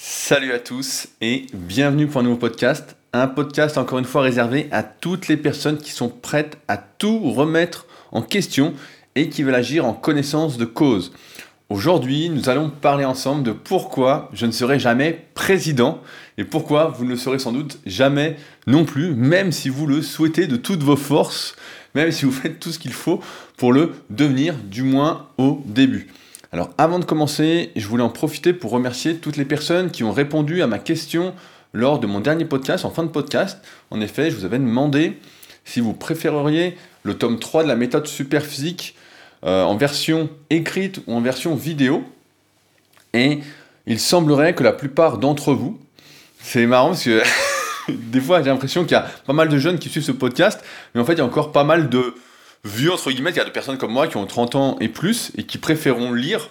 Salut à tous et bienvenue pour un nouveau podcast. Un podcast encore une fois réservé à toutes les personnes qui sont prêtes à tout remettre en question et qui veulent agir en connaissance de cause. Aujourd'hui, nous allons parler ensemble de pourquoi je ne serai jamais président et pourquoi vous ne le serez sans doute jamais non plus, même si vous le souhaitez de toutes vos forces, même si vous faites tout ce qu'il faut pour le devenir, du moins au début. Alors avant de commencer, je voulais en profiter pour remercier toutes les personnes qui ont répondu à ma question lors de mon dernier podcast, en fin de podcast. En effet, je vous avais demandé si vous préféreriez le tome 3 de la méthode superphysique euh, en version écrite ou en version vidéo. Et il semblerait que la plupart d'entre vous, c'est marrant parce que des fois j'ai l'impression qu'il y a pas mal de jeunes qui suivent ce podcast, mais en fait il y a encore pas mal de vieux, entre guillemets, il y a de personnes comme moi qui ont 30 ans et plus et qui préféreront lire.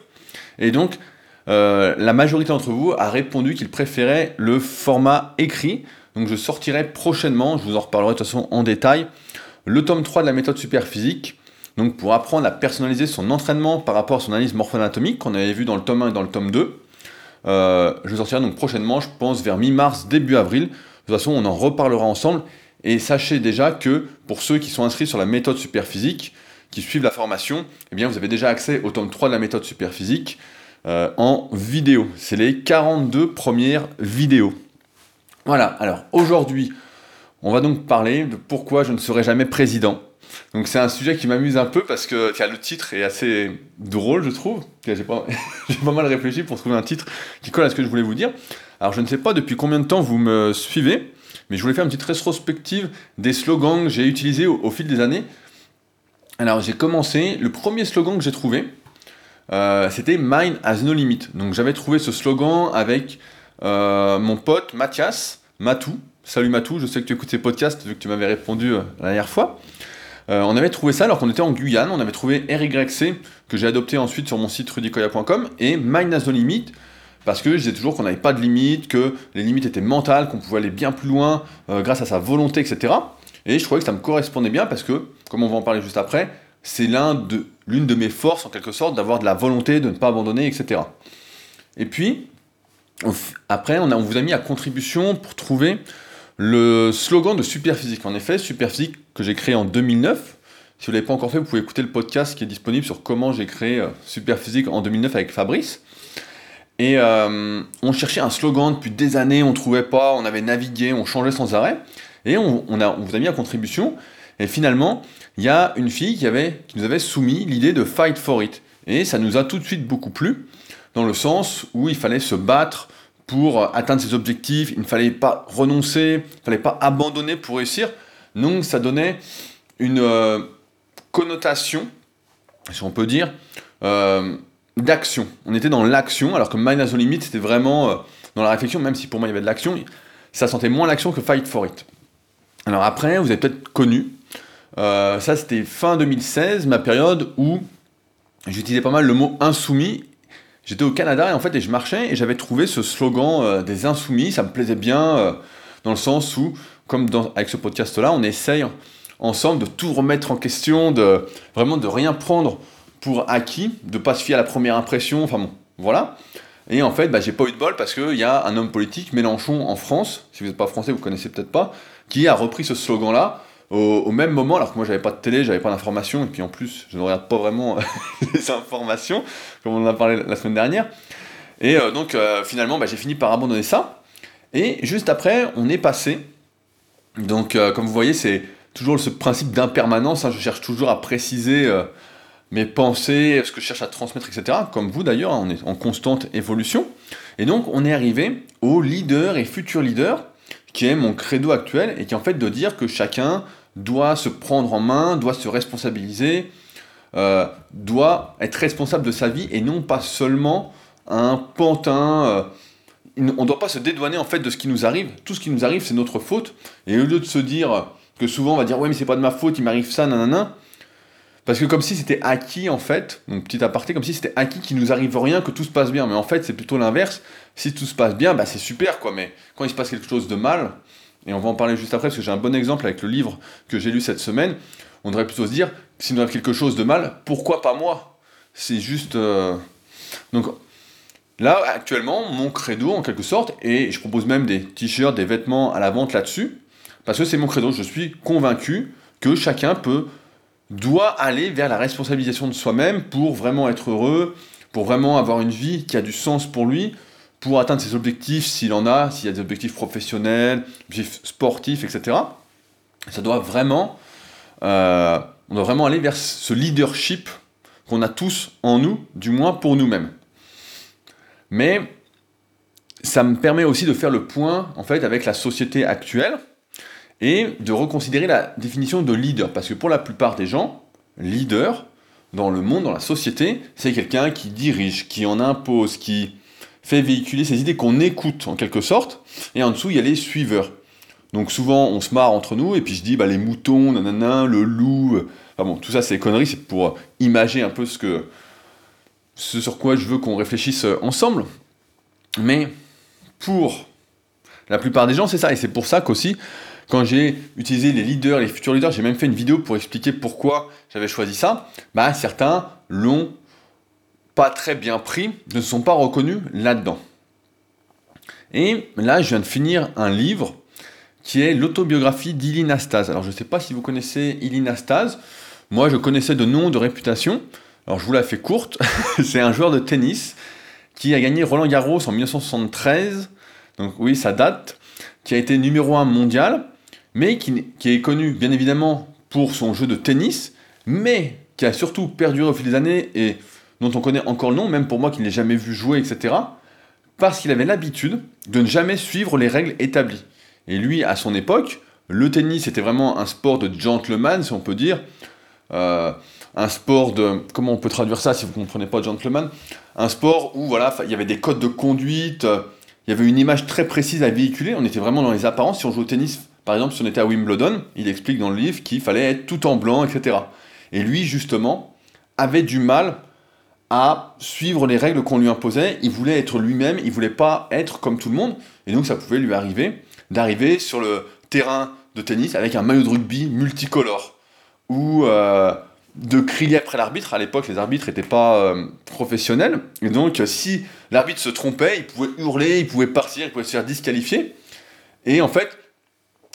Et donc, euh, la majorité d'entre vous a répondu qu'ils préféraient le format écrit. Donc je sortirai prochainement, je vous en reparlerai de toute façon en détail, le tome 3 de la méthode superphysique. Donc pour apprendre à personnaliser son entraînement par rapport à son analyse morpho-anatomique qu'on avait vu dans le tome 1 et dans le tome 2. Euh, je sortirai donc prochainement, je pense vers mi-mars, début avril. De toute façon, on en reparlera ensemble. Et sachez déjà que pour ceux qui sont inscrits sur la méthode superphysique, qui suivent la formation, eh bien vous avez déjà accès au tome 3 de la méthode superphysique euh, en vidéo. C'est les 42 premières vidéos. Voilà, alors aujourd'hui, on va donc parler de pourquoi je ne serai jamais président. Donc c'est un sujet qui m'amuse un peu parce que le titre est assez drôle, je trouve. J'ai pas, pas mal réfléchi pour trouver un titre qui colle à ce que je voulais vous dire. Alors je ne sais pas depuis combien de temps vous me suivez, mais je voulais faire une petite rétrospective des slogans que j'ai utilisés au, fil des années. Alors j'ai commencé, le premier slogan que j'ai trouvé, euh, c'était Mine has no limit. Donc j'avais trouvé ce slogan avec euh, mon pote Mathias, Matou. Salut Matou, je sais que tu écoutes ces podcasts vu que tu m'avais répondu euh, la dernière fois. on avait trouvé ça alors qu'on était en Guyane, on avait trouvé RYC que j'ai adopté ensuite sur mon site rudicoya.com et Mine has no limit parce que je disais toujours qu'on n'avait pas de limites, que les limites étaient mentales, qu'on pouvait aller bien plus loin euh, grâce à sa volonté, etc. Et je trouvais que ça me correspondait bien parce que, comme on va en parler juste après, c'est l'une de mes forces en quelque sorte d'avoir de la volonté, de ne pas abandonner, etc. Et puis, après, on vous a mis à contribution pour trouver le slogan de Superphysique. En effet, Superphysique que j'ai créé en 2009. Si vous ne l'avez pas encore fait, vous pouvez écouter le podcast qui est disponible sur comment j'ai créé euh, Superphysique en 2009 avec Fabrice. Et euh, on cherchait un slogan depuis des années, on trouvait pas, on avait navigué, on changeait sans arrêt. Et on, a, vous a mis à contribution. Et finalement, il y a une fille qui, avait, qui nous avait soumis l'idée de fight for it. Et ça nous a tout de suite beaucoup plu, dans le sens où il fallait se battre pour atteindre ses objectifs, il ne fallait pas renoncer, il ne fallait pas abandonner pour réussir. Donc ça donnait une euh, connotation, si on peut dire, euh, d'action. On était dans l'action, alors que as no Limit, c'était vraiment euh, dans la réflexion, même si pour moi il y avait de l'action, ça sentait moins l'action que Fight for It. Alors après, vous avez peut-être connu, euh, ça c'était fin 2016, ma période où j'utilisais pas mal le mot insoumis. J'étais au Canada et en fait, et je marchais et j'avais trouvé ce slogan euh, des insoumis, ça me plaisait bien, dans le sens où, comme avec ce podcast-là, on essaye ensemble de tout remettre en question, de vraiment de rien prendre pour acquis, de pas se fier à la première impression, enfin bon, voilà. Et en fait, bah, j'ai pas eu de bol parce qu'il y a un homme politique, Mélenchon, en France, si vous n'êtes pas français, vous connaissez peut-être pas, qui a repris ce slogan-là au, même moment, alors que moi j'avais pas de télé, j'avais pas d'informations, et puis en plus, je ne regarde pas vraiment les informations, comme on en a parlé la semaine dernière. Et euh, donc euh, finalement, bah, j'ai fini par abandonner ça. Et juste après, on est passé. Donc, euh, comme vous voyez, c'est toujours ce principe d'impermanence. Hein, je cherche toujours à préciser mes pensées, ce que je cherche à transmettre, etc. Comme vous d'ailleurs, on est en constante évolution. Et donc on est arrivé au leader et futur leader, qui est mon credo actuel, et qui est en fait de dire que chacun doit se prendre en main, doit se responsabiliser, euh, doit être responsable de sa vie, et non pas seulement un pantin. Euh, on ne doit pas se dédouaner en fait de ce qui nous arrive. Tout ce qui nous arrive, c'est notre faute. Et au lieu de se dire que souvent on va dire ouais mais c'est pas de ma faute, il m'arrive ça, nanana, parce que comme si c'était acquis en fait, donc petit aparté, comme si c'était acquis qu'il nous arrive rien, que tout se passe bien. Mais en fait, c'est plutôt l'inverse. Si tout se passe bien, bah c'est super quoi. Mais quand il se passe quelque chose de mal, et on va en parler juste après parce que j'ai un bon exemple avec le livre que j'ai lu cette semaine, on devrait plutôt se dire, s'il nous arrive quelque chose de mal, pourquoi pas moi? C'est juste. Euh, donc, là, actuellement, mon credo, en quelque sorte, et je propose même des t-shirts, des vêtements à la vente là-dessus, parce que c'est mon credo, je suis convaincu que chacun peut, doit aller vers la responsabilisation de soi-même pour vraiment être heureux, pour vraiment avoir une vie qui a du sens pour lui, pour atteindre ses objectifs s'il en a, s'il y a des objectifs professionnels, objectifs sportifs, etc. Ça doit vraiment, euh, on doit vraiment aller vers ce leadership qu'on a tous en nous, du moins pour nous-mêmes. Mais ça me permet aussi de faire le point en fait avec la société actuelle et de reconsidérer la définition de leader parce que pour la plupart des gens, leader dans le monde, dans la société, c'est quelqu'un qui dirige, qui en impose, qui fait véhiculer ses idées qu'on écoute en quelque sorte et en dessous il y a les suiveurs. Donc souvent on se marre entre nous et puis je dis bah les moutons, nanana, le loup, Enfin bon, tout ça, c'est des conneries, c'est pour imager un peu ce, sur quoi je veux qu'on réfléchisse ensemble. Mais pour la plupart des gens, c'est ça. Et c'est pour ça qu'aussi, quand j'ai utilisé les leaders, les futurs leaders, j'ai même fait une vidéo pour expliquer pourquoi j'avais choisi ça. Bah, certains l'ont pas très bien pris, ne se sont pas reconnus là-dedans. Et là, je viens de finir un livre qui est l'autobiographie d'Ilinastase. Alors, je ne sais pas si vous connaissez Ilinastase. Moi, je connaissais de nom, de réputation. Alors, je vous la fais courte. c'est un joueur de tennis qui a gagné Roland Garros en 1973. Donc, oui, ça date. Qui a été numéro 1 mondial, mais qui, qui est connu, bien évidemment, pour son jeu de tennis, mais qui a surtout perduré au fil des années et dont on connaît encore le nom, même pour moi qui ne l'ai jamais vu jouer, etc., parce qu'il avait l'habitude de ne jamais suivre les règles établies. Et lui, à son époque, le tennis était vraiment un sport de gentleman, si on peut dire. Euh, un sport de. Comment on peut traduire ça si vous ne comprenez pas gentleman? Un sport où voilà, il y avait des codes de conduite, il y avait une image très précise à véhiculer, on était vraiment dans les apparences. Si on joue au tennis, par exemple, si on était à Wimbledon, il explique dans le livre qu'il fallait être tout en blanc, etc. Et lui, justement, avait du mal à suivre les règles qu'on lui imposait. Il voulait être lui-même, il voulait pas être comme tout le monde. Et donc, ça pouvait lui arriver d'arriver sur le terrain de tennis avec un maillot de rugby multicolore ou euh, de crier après l'arbitre. À l'époque, les arbitres n'étaient pas euh, professionnels. Et donc, si l'arbitre se trompait, il pouvait hurler, il pouvait partir, il pouvait se faire disqualifier. Et en fait,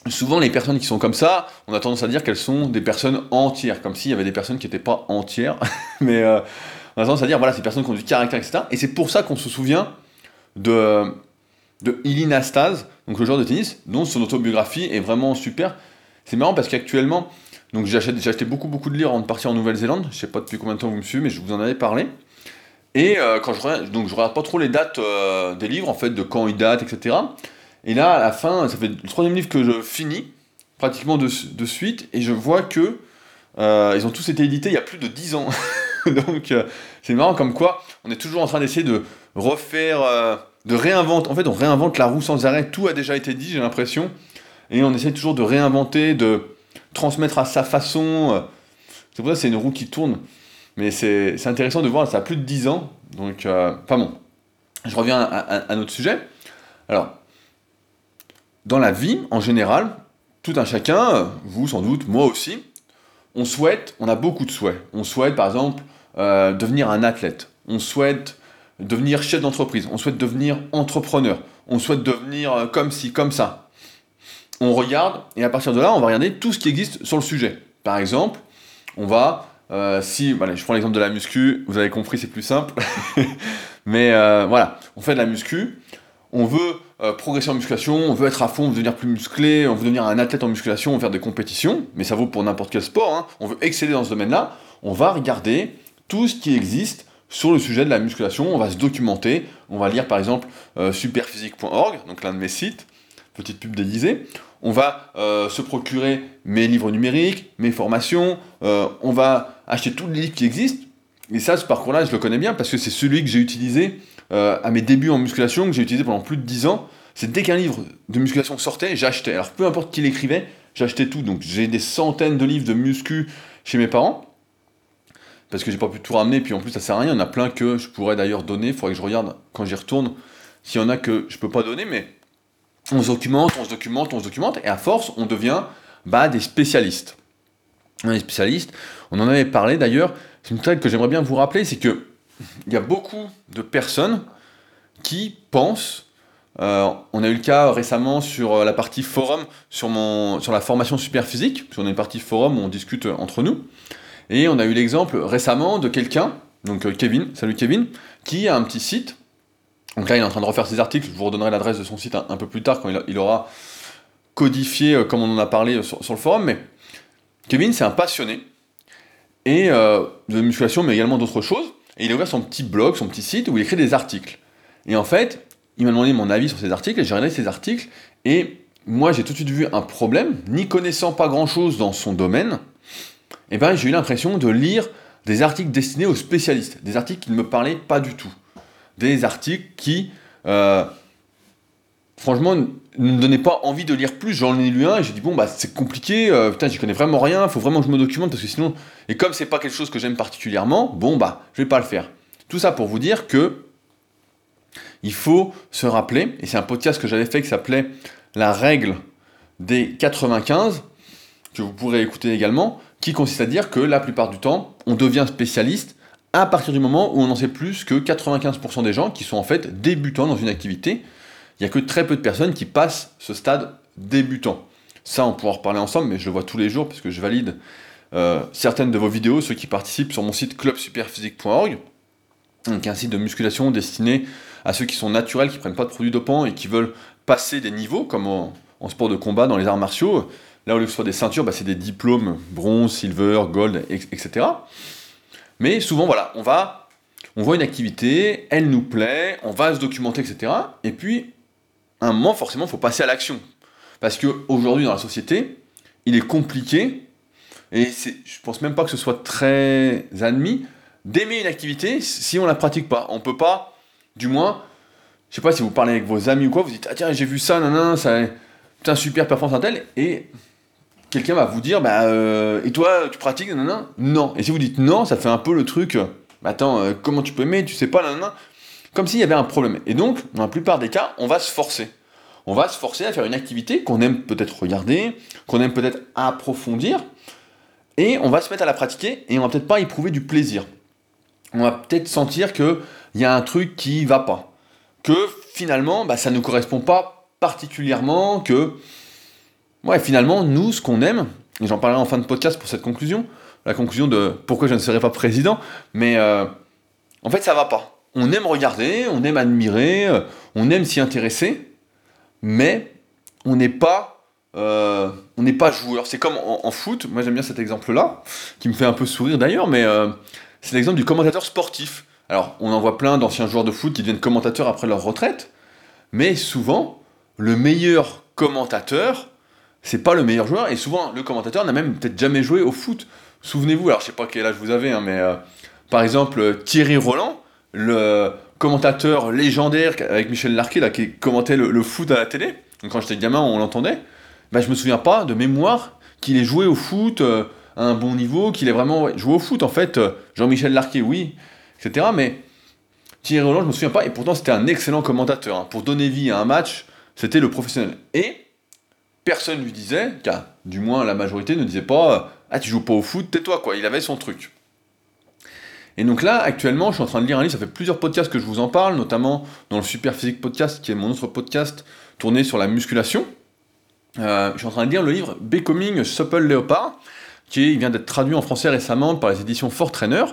souvent, les personnes qui sont comme ça, on a tendance à dire qu'elles sont des personnes entières, comme s'il y avait des personnes qui n'étaient pas entières. Mais euh, on a tendance à dire, voilà, ces personnes qui ont du caractère, etc. Et c'est pour ça qu'on se souvient de, de Ilinastase, donc le joueur de tennis, dont son autobiographie est vraiment super. C'est marrant parce qu'actuellement, donc j'ai acheté beaucoup beaucoup de livres avant de partir en Nouvelle-Zélande. Je sais pas depuis combien de temps vous me suivez, mais je vous en avais parlé. Et euh, quand je regarde, donc je regarde pas trop les dates euh, des livres en fait, de quand ils datent, etc. Et là, à la fin, ça fait le troisième livre que je finis pratiquement de, suite, et je vois que euh, ils ont tous été édités il y a plus de 10 ans. donc c'est marrant comme quoi on est toujours en train d'essayer de refaire, de réinventer. En fait, on réinvente la roue sans arrêt. Tout a déjà été dit, j'ai l'impression, et on essaie toujours de réinventer, de transmettre à sa façon. Euh, c'est pour ça que c'est une roue qui tourne. Mais c'est intéressant de voir, ça a plus de 10 ans. Donc, euh, enfin bon, je reviens à, un autre sujet. Alors, dans la vie, en général, tout un chacun, vous sans doute, moi aussi, on souhaite, on a beaucoup de souhaits. On souhaite par exemple euh, devenir un athlète. On souhaite devenir chef d'entreprise. On souhaite devenir entrepreneur. On souhaite devenir comme ci, comme ça on regarde, et à partir de là, on va regarder tout ce qui existe sur le sujet. Par exemple, on va, euh, si, voilà, je prends l'exemple de la muscu, vous avez compris, c'est plus simple. Mais euh, voilà, on fait de la muscu, on veut euh, progresser en musculation, on veut être à fond, on veut devenir plus musclé, on veut devenir un athlète en musculation, on veut faire des compétitions, mais ça vaut pour n'importe quel sport, hein. on veut exceller dans ce domaine-là, on va regarder tout ce qui existe sur le sujet de la musculation, on va se documenter, on va lire par exemple superphysique.org, donc l'un de mes sites, petite pub déguisée, on va euh, se procurer mes livres numériques, mes formations, euh, on va acheter tous les livres qui existent. Et ça, ce parcours-là, je le connais bien parce que c'est celui que j'ai utilisé euh, à mes débuts en musculation, que j'ai utilisé pendant plus de 10 ans. C'est dès qu'un livre de musculation sortait, j'achetais. Alors peu importe qui l'écrivait, j'achetais tout. Donc j'ai des centaines de livres de muscu chez mes parents. Parce que j'ai pas pu tout ramener, puis en plus ça sert à rien. Il y en a plein que je pourrais d'ailleurs donner. Il faudrait que je regarde quand j'y retourne s'il y en a que je peux pas donner, mais on se documente, on se documente, on se documente, et à force, on devient bah, des spécialistes. Des spécialistes, on en avait parlé d'ailleurs, c'est une chose que j'aimerais bien vous rappeler, c'est que il y a beaucoup de personnes qui pensent, euh, on a eu le cas récemment sur euh, la partie forum, sur, mon, sur la formation super physique, qu'on a une partie forum où on discute entre nous, et on a eu l'exemple récemment de quelqu'un, donc Kevin, salut Kevin, qui a un petit site, donc là il est en train de refaire ses articles, je vous redonnerai l'adresse de son site un, peu plus tard quand il, aura codifié comme on en a parlé sur, sur le forum, mais Kevin c'est un passionné, et euh, de musculation, mais également d'autres choses. Et il a ouvert son petit blog, son petit site où il écrit des articles. Et en fait, il m'a demandé mon avis sur ces articles, et j'ai regardé ces articles, et moi j'ai tout de suite vu un problème, n'y connaissant pas grand chose dans son domaine, et ben j'ai eu l'impression de lire des articles destinés aux spécialistes, des articles qui ne me parlaient pas du tout, des articles qui euh, franchement, ne me donnait pas envie de lire plus. J'en ai lu un et j'ai dit, bon, bah, c'est compliqué, euh, putain, j'y connais vraiment rien, faut vraiment que je me documente parce que sinon. Et comme c'est pas quelque chose que j'aime particulièrement, bon, bah, je vais pas le faire. Tout ça pour vous dire que. Il faut se rappeler, et c'est un podcast que j'avais fait qui s'appelait La règle des 95, que vous pourrez écouter également, qui consiste à dire que la plupart du temps, on devient spécialiste à partir du moment où on en sait plus que 95% des gens qui sont en fait débutants dans une activité il n'y a que très peu de personnes qui passent ce stade débutant. Ça, on pourra en reparler ensemble, mais je le vois tous les jours parce que je valide euh, certaines de vos vidéos, ceux qui participent sur mon site clubsuperphysique.org, donc un site de musculation destiné à ceux qui sont naturels, qui prennent pas de produits dopants et qui veulent passer des niveaux, comme en, sport de combat, dans les arts martiaux. Là, au lieu que ce soit des ceintures, bah, c'est des diplômes bronze, silver, gold, etc. Mais souvent, voilà, on va, on voit une activité, elle nous plaît, on va se documenter, etc. Et puis, un moment, forcément, il faut passer à l'action. Parce qu'aujourd'hui, dans la société, il est compliqué, et je pense même pas que ce soit très admis, d'aimer une activité si on la pratique pas. On peut pas, du moins, je sais pas si vous parlez avec vos amis ou quoi, vous dites, ah tiens, j'ai vu ça, nan, ça, un super performance tel, et quelqu'un va vous dire, bah, euh, et toi, tu pratiques, nan, non. Et si vous dites non, ça fait un peu le truc, bah, attends, euh, comment tu peux aimer, tu sais pas, nan, comme s'il y avait un problème. Et donc, dans la plupart des cas, on va se forcer. On va se forcer à faire une activité qu'on aime peut-être regarder, qu'on aime peut-être approfondir, et on va se mettre à la pratiquer, et on va peut-être pas éprouver du plaisir. On va peut-être sentir qu'il y a un truc qui va pas. Que finalement, bah, ça ne correspond pas particulièrement, que ouais, finalement, nous, ce qu'on aime, et j'en parlerai en fin de podcast pour cette conclusion, la conclusion de pourquoi je ne serai pas président, mais euh, en fait, ça va pas on aime regarder, on aime admirer, euh, on aime s'y intéresser, mais on n'est pas, euh, joueur. C'est comme en, foot. Moi j'aime bien cet exemple-là, qui me fait un peu sourire d'ailleurs, mais euh, c'est l'exemple du commentateur sportif. Alors on en voit plein d'anciens joueurs de foot qui deviennent commentateurs après leur retraite, mais souvent le meilleur commentateur, c'est pas le meilleur joueur, et souvent le commentateur n'a même peut-être jamais joué au foot. Souvenez-vous, alors je sais pas quel âge vous avez, hein, mais par exemple Thierry Roland le commentateur légendaire avec Michel Larquet là, qui commentait le, foot à la télé, quand j'étais gamin on l'entendait, bah, je me souviens pas de mémoire qu'il ait joué au foot euh, à un bon niveau, qu'il ait vraiment joué au foot en fait. Euh, Jean-Michel Larquet, oui, etc. Mais Thierry Roland, je me souviens pas, et pourtant c'était un excellent commentateur. Hein. Pour donner vie à un match, c'était le professionnel. Et personne lui disait, car du moins la majorité ne disait pas Ah, tu joues pas au foot, tais-toi, quoi. Il avait son truc. Et donc là, actuellement, je suis en train de lire un livre, ça fait plusieurs podcasts que je vous en parle, notamment dans le Super Physique Podcast, qui est mon autre podcast tourné sur la musculation. Euh, je suis en train de lire le livre Becoming Supple Leopard, qui vient d'être traduit en français récemment par les éditions Fort Trainer.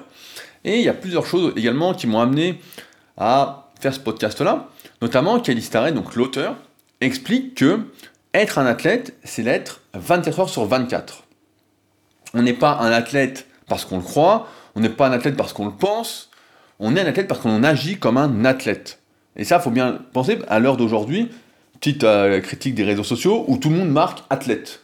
Et il y a plusieurs choses également qui m'ont amené à faire ce podcast-là. Notamment, Kelly Starrett, donc l'auteur, explique que être un athlète, c'est l'être 24 heures sur 24. On n'est pas un athlète parce qu'on le croit, on n'est pas un athlète parce qu'on le pense, on est un athlète parce qu'on agit comme un athlète. Et ça, il faut bien penser à l'heure d'aujourd'hui, petite euh, critique des réseaux sociaux, où tout le monde marque athlète.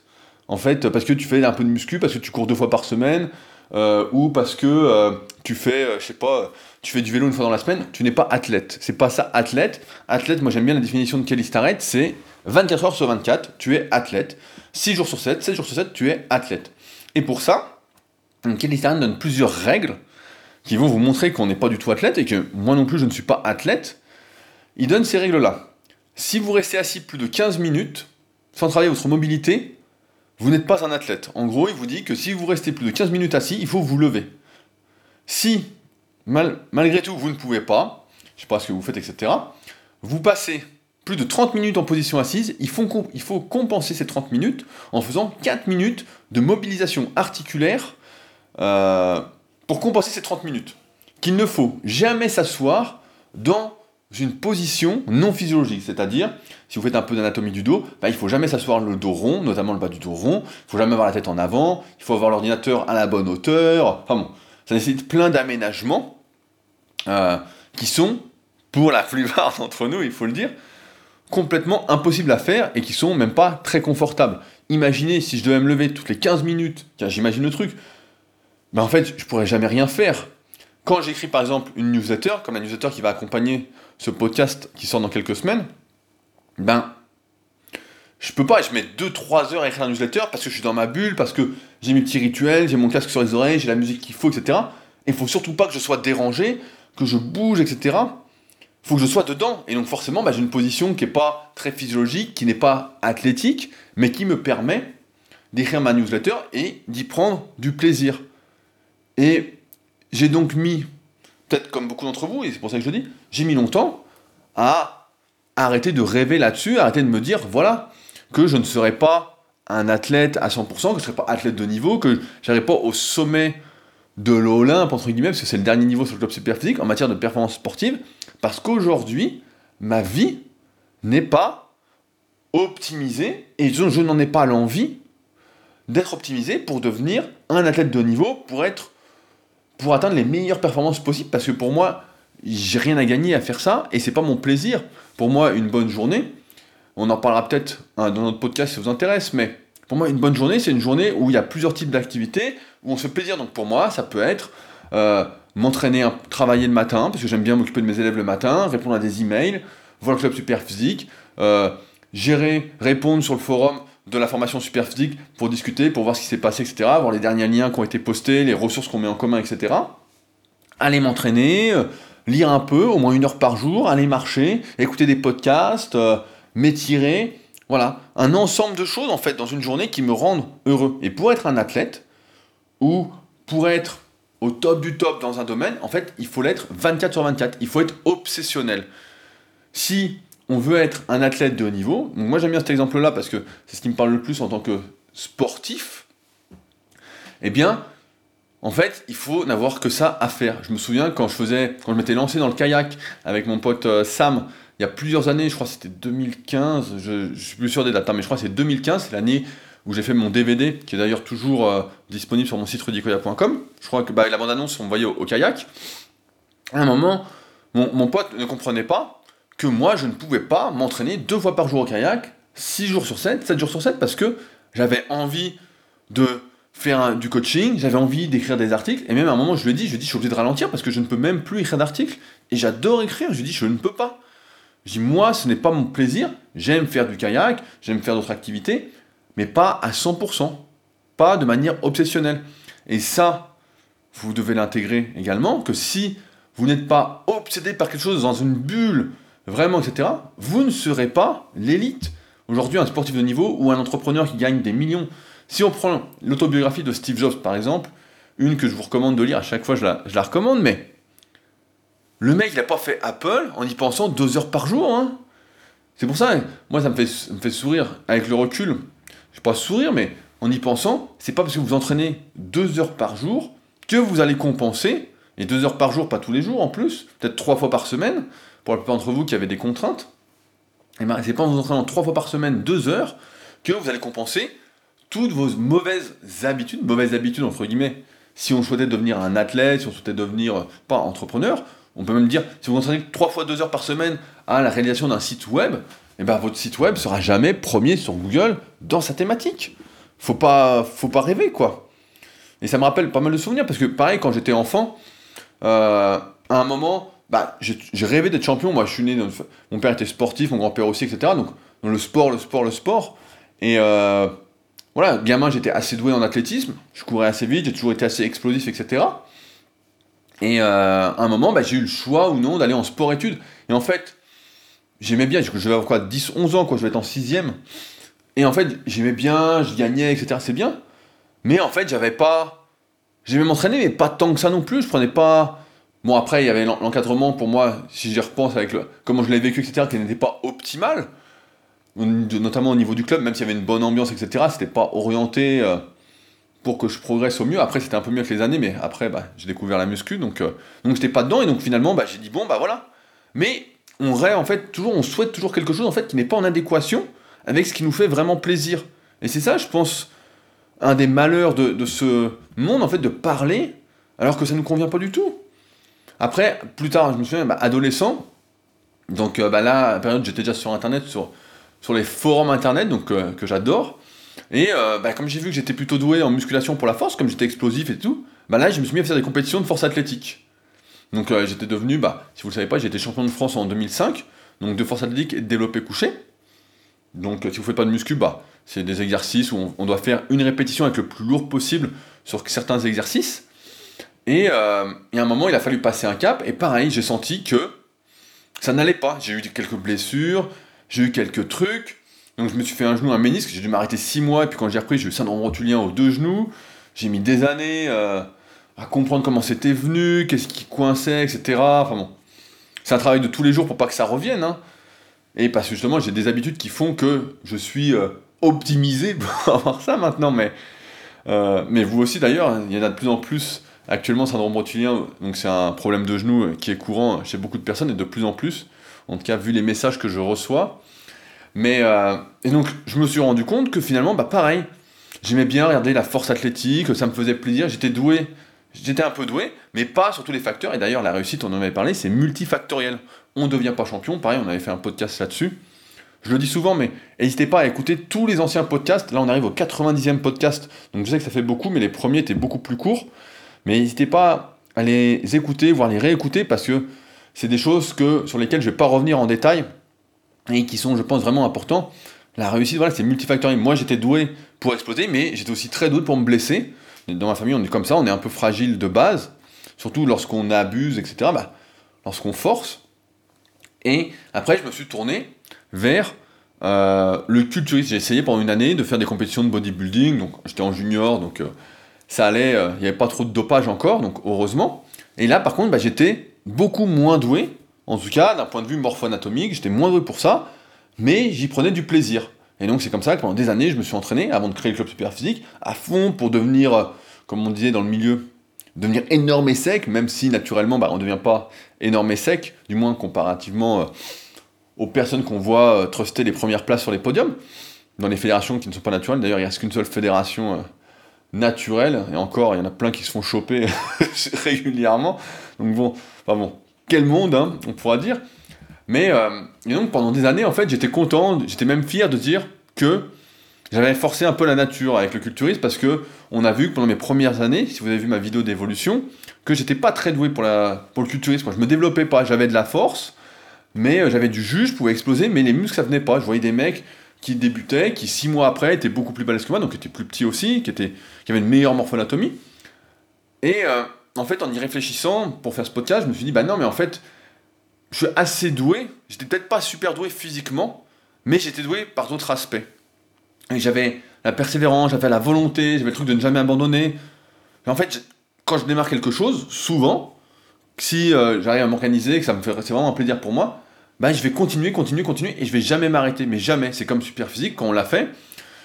En fait, parce que tu fais un peu de muscu, parce que tu cours deux fois par semaine, euh, ou parce que euh, tu fais, je sais pas, tu fais du vélo une fois dans la semaine, tu n'es pas athlète. C'est pas ça, athlète. Athlète, moi j'aime bien la définition de Kelly Starrett, c'est 24 heures sur 24, tu es athlète. 6 jours sur 7, 7 jours sur 7, tu es athlète. Et pour ça, Kelly Starrett donne plusieurs règles qui vont vous montrer qu'on n'est pas du tout athlète et que moi non plus je ne suis pas athlète. Il donne ces règles-là. Si vous restez assis plus de 15 minutes sans travailler votre mobilité, vous n'êtes pas un athlète. En gros, il vous dit que si vous restez plus de 15 minutes assis, il faut vous lever. Si, malgré tout, vous ne pouvez pas, je sais pas ce que vous faites, etc. Vous passez plus de 30 minutes en position assise, il faut, il faut compenser ces 30 minutes en faisant 4 minutes de mobilisation articulaire euh, pour compenser ces 30 minutes. Qu'il ne faut jamais s'asseoir dans une position non physiologique, c'est-à-dire, si vous faites un peu d'anatomie du dos, bah, il ne faut jamais s'asseoir le dos rond, notamment le bas du dos rond, il ne faut jamais avoir la tête en avant, il faut avoir l'ordinateur à la bonne hauteur, enfin bon, ça nécessite plein d'aménagements euh, qui sont, pour la plupart d'entre nous, il faut le dire, complètement impossibles à faire et qui sont même pas très confortables. Imaginez si je devais me lever toutes les 15 minutes, car j'imagine le truc, ben en fait, je pourrais jamais rien faire. Quand j'écris par exemple une newsletter, comme la newsletter qui va accompagner ce podcast qui sort dans quelques semaines, ben je peux pas, je mets 2-3 heures à écrire un newsletter parce que je suis dans ma bulle, parce que j'ai mes petits rituels, j'ai mon casque sur les oreilles, j'ai la musique qu'il faut, etc. Et il faut surtout pas que je sois dérangé, que je bouge, etc. Faut que je sois dedans. Et donc forcément, ben, j'ai une position qui n'est pas très physiologique, qui n'est pas athlétique, mais qui me permet d'écrire ma newsletter et d'y prendre du plaisir. Et j'ai donc mis, peut-être comme beaucoup d'entre vous, et c'est pour ça que je le dis, j'ai mis longtemps à arrêter de rêver là-dessus, arrêter de me dire, voilà, que je ne serais pas un athlète à 100%, que je ne serais pas athlète de niveau, que je n'arriverais pas au sommet de l'Olympe, entre guillemets, parce que c'est le dernier niveau sur le club super physique en matière de performance sportive, parce qu'aujourd'hui, ma vie n'est pas optimisée, et je, je n'en ai pas l'envie d'être optimisée pour devenir un athlète de niveau, pour être pour atteindre les meilleures performances possibles, parce que pour moi, j'ai rien à gagner à faire ça, et c'est pas mon plaisir. Pour moi, une bonne journée, on en parlera peut-être hein, dans notre podcast si ça vous intéresse, mais pour moi, une bonne journée, c'est une journée où il y a plusieurs types d'activités, où on se plaisir. Donc pour moi, ça peut être euh, m'entraîner, travailler le matin, parce que j'aime bien m'occuper de mes élèves le matin, répondre à des emails, voir le club super physique, euh, gérer, répondre sur le forum de la formation super physique pour discuter, pour voir ce qui s'est passé, etc., voir les derniers liens qui ont été postés, les ressources qu'on met en commun, etc. Aller m'entraîner, euh, lire un peu, au moins une heure par jour, aller marcher, écouter des podcasts, euh, m'étirer, voilà, un ensemble de choses en fait dans une journée qui me rendent heureux. Et pour être un athlète, ou pour être au top du top dans un domaine, en fait, il faut l'être 24 sur 24, il faut être obsessionnel. Si on veut être un athlète de haut niveau, moi j'aime bien cet exemple-là parce que c'est ce qui me parle le plus en tant que sportif, eh bien, en fait, il faut n'avoir que ça à faire. Je me souviens quand je faisais, quand je m'étais lancé dans le kayak avec mon pote euh, Sam, il y a plusieurs années, je crois que c'était 2015, je, je, suis plus sûr des dates, hein, mais je crois que c'est 2015, c'est l'année où j'ai fait mon DVD, qui est d'ailleurs toujours euh, disponible sur mon site rudicoya.com. Je crois que bah, la bande-annonce, on voyait au, kayak. À un moment, mon, mon pote ne comprenait pas que moi, je ne pouvais pas m'entraîner deux fois par jour au kayak, 6 jours sur 7, 7 jours sur 7, parce que j'avais envie de faire du coaching, j'avais envie d'écrire des articles, et même à un moment, je ai dit, je dit, je suis obligé de ralentir parce que je ne peux même plus écrire d'articles, et j'adore écrire, je dit, je ne peux pas. Je dis, moi, ce n'est pas mon plaisir, j'aime faire du kayak, j'aime faire d'autres activités, mais pas à 100%, pas de manière obsessionnelle. Et ça, vous devez l'intégrer également, que si vous n'êtes pas obsédé par quelque chose dans une bulle, vraiment, etc., vous ne serez pas l'élite. Aujourd'hui, un sportif de niveau ou un entrepreneur qui gagne des millions. Si on prend l'autobiographie de Steve Jobs, par exemple, une que je vous recommande de lire, à chaque fois je la, recommande, mais le mec, il n'a pas fait Apple en y pensant deux heures par jour. Hein. C'est pour ça, moi, ça me fait, me fait sourire avec le recul. Je ne pas sourire, mais en y pensant, c'est pas parce que vous entraînez deux heures par jour que vous allez compenser, et deux heures par jour, pas tous les jours en plus, peut-être trois fois par semaine, pour la plupart d'entre vous qui avez des contraintes, eh ben, c'est pas en vous entraînant trois fois par semaine, deux heures, que vous allez compenser toutes vos mauvaises habitudes, mauvaises habitudes entre guillemets. Si on souhaitait devenir un athlète, si on souhaitait devenir, pas entrepreneur, on peut même dire, si vous entraînez trois fois deux heures par semaine à la réalisation d'un site web, et eh ben votre site web sera jamais premier sur Google dans sa thématique. Faut pas, faut pas rêver quoi. Et ça me rappelle pas mal de souvenirs parce que pareil quand j'étais enfant, euh, à un moment, bah, j'ai rêvé d'être champion. Moi, je suis né. mon père était sportif, mon grand-père aussi, etc. Donc, le sport, le sport, le sport. Et euh, voilà, gamin, j'étais assez doué en athlétisme. Je courais assez vite, j'ai toujours été assez explosif, etc. Et euh, à un moment, bah, j'ai eu le choix ou non d'aller en sport-études. Et en fait, j'aimais bien. Je vais avoir quoi, 10, 11 ans, quoi. Je vais être en 6ème. Et en fait, j'aimais bien, je gagnais, etc. C'est bien. Mais en fait, j'avais pas. J'aimais m'entraîner, mais pas tant que ça non plus. Je prenais pas Bon, après, il y avait l'encadrement pour moi, si j'y repense avec comment je l'ai vécu, etc., qui n'était pas optimal, notamment au niveau du club, même s'il y avait une bonne ambiance, etc., c'était pas orienté euh, pour que je progresse au mieux. Après, c'était un peu mieux que les années, mais après, bah, j'ai découvert la muscu, donc, euh, donc j'étais pas dedans, et donc finalement, bah, j'ai dit, bon, bah voilà. Mais on rêve, en fait, toujours, on souhaite toujours quelque chose, en fait, qui n'est pas en adéquation avec ce qui nous fait vraiment plaisir. Et c'est ça, je pense, un des malheurs de, de ce monde, en fait, de parler alors que ça ne nous convient pas du tout. Après, plus tard, je me souviens, bah, adolescent, donc euh, bah, là, à la période, j'étais déjà sur Internet, sur, les forums Internet, donc euh, que j'adore. Et euh, bah, comme j'ai vu que j'étais plutôt doué en musculation pour la force, comme j'étais explosif et tout, bah là, je me suis mis à faire des compétitions de force athlétique. Donc j'étais devenu, bah, si vous ne le savez pas, été champion de France en 2005, donc de force athlétique et de développé couché. Donc si vous ne faites pas de muscu, c'est des exercices où on, doit faire une répétition avec le plus lourd possible sur certains exercices. Et, euh, a un moment, il a fallu passer un cap, et pareil, j'ai senti que ça n'allait pas. J'ai eu quelques blessures, j'ai eu quelques trucs, donc je me suis fait un genou, un ménisque, j'ai dû m'arrêter 6 mois, et puis quand j'ai repris, j'ai eu syndrome rotulien aux deux genoux. J'ai mis des années euh, à comprendre comment c'était venu, qu'est-ce qui coinçait, etc. Enfin bon, c'est un travail de tous les jours pour pas que ça revienne. Hein. Et parce que justement, j'ai des habitudes qui font que je suis euh, optimisé pour avoir ça maintenant. Mais, euh, mais vous aussi d'ailleurs, il y en a de plus en plus Actuellement, syndrome rotulien, donc c'est un problème de genou qui est courant chez beaucoup de personnes et de plus en plus, en tout cas vu les messages que je reçois. Mais euh, et donc je me suis rendu compte que finalement, bah pareil, j'aimais bien regarder la force athlétique, ça me faisait plaisir, j'étais doué, j'étais un peu doué, mais pas sur tous les facteurs. Et d'ailleurs, la réussite, on en avait parlé, c'est multifactoriel. On ne devient pas champion, pareil, on avait fait un podcast là-dessus. Je le dis souvent, mais n'hésitez pas à écouter tous les anciens podcasts. Là, on arrive au 90e podcast, donc je sais que ça fait beaucoup, mais les premiers étaient beaucoup plus courts. Mais n'hésitez pas à les écouter, voire les réécouter, parce que c'est des choses que, sur lesquelles je ne vais pas revenir en détail, et qui sont, je pense, vraiment importants. La réussite, voilà, c'est multifactoriel. Moi, j'étais doué pour exploser, mais j'étais aussi très doué pour me blesser. Dans ma famille, on est comme ça, on est un peu fragile de base, surtout lorsqu'on abuse, etc., bah, lorsqu'on force. Et après, je me suis tourné vers euh, le culturisme. J'ai essayé pendant une année de faire des compétitions de bodybuilding, donc j'étais en junior, donc euh, ça allait, euh, il n'y avait pas trop de dopage encore, donc heureusement. Et là, par contre, bah, j'étais beaucoup moins doué, en tout cas d'un point de vue morpho-anatomique, j'étais moins doué pour ça, mais j'y prenais du plaisir. Et donc c'est comme ça que pendant des années, je me suis entraîné, avant de créer le club super physique, à fond pour devenir, euh, comme on disait dans le milieu, devenir énorme et sec, même si naturellement bah, on ne devient pas énorme et sec, du moins comparativement euh, aux personnes qu'on voit truster les premières places sur les podiums, dans les fédérations qui ne sont pas naturelles. D'ailleurs, il n'y a qu'une seule fédération naturel, et encore, il y en a plein qui se font choper régulièrement. Donc bon, enfin bon, quel monde, hein, on pourra dire. Mais euh, et donc pendant des années, en fait, j'étais content, j'étais même fier de dire que j'avais forcé un peu la nature avec le culturisme parce que on a vu que pendant mes premières années, si vous avez vu ma vidéo d'évolution, que j'étais pas très doué pour, la, pour le culturisme. Je me développais pas, j'avais de la force, mais euh, j'avais du jus, je pouvais exploser, mais les muscles ça venait pas. Je voyais des mecs qui débutait, qui six mois après était beaucoup plus balèze que moi, donc était plus petit aussi, qui, était, qui avait une meilleure morphonatomie. Et euh, en fait, en y réfléchissant pour faire ce podcast, je me suis dit, bah non, mais en fait, je suis assez doué, j'étais peut-être pas super doué physiquement, mais j'étais doué par d'autres aspects. Et j'avais la persévérance, j'avais la volonté, j'avais le truc de ne jamais abandonner. Et en fait, quand je démarre quelque chose, souvent, si euh, j'arrive à m'organiser, que ça me fait, c'est vraiment un plaisir pour moi, bah, je vais continuer, continuer, continuer, et je vais jamais m'arrêter, mais jamais. C'est comme super physique, quand on l'a fait,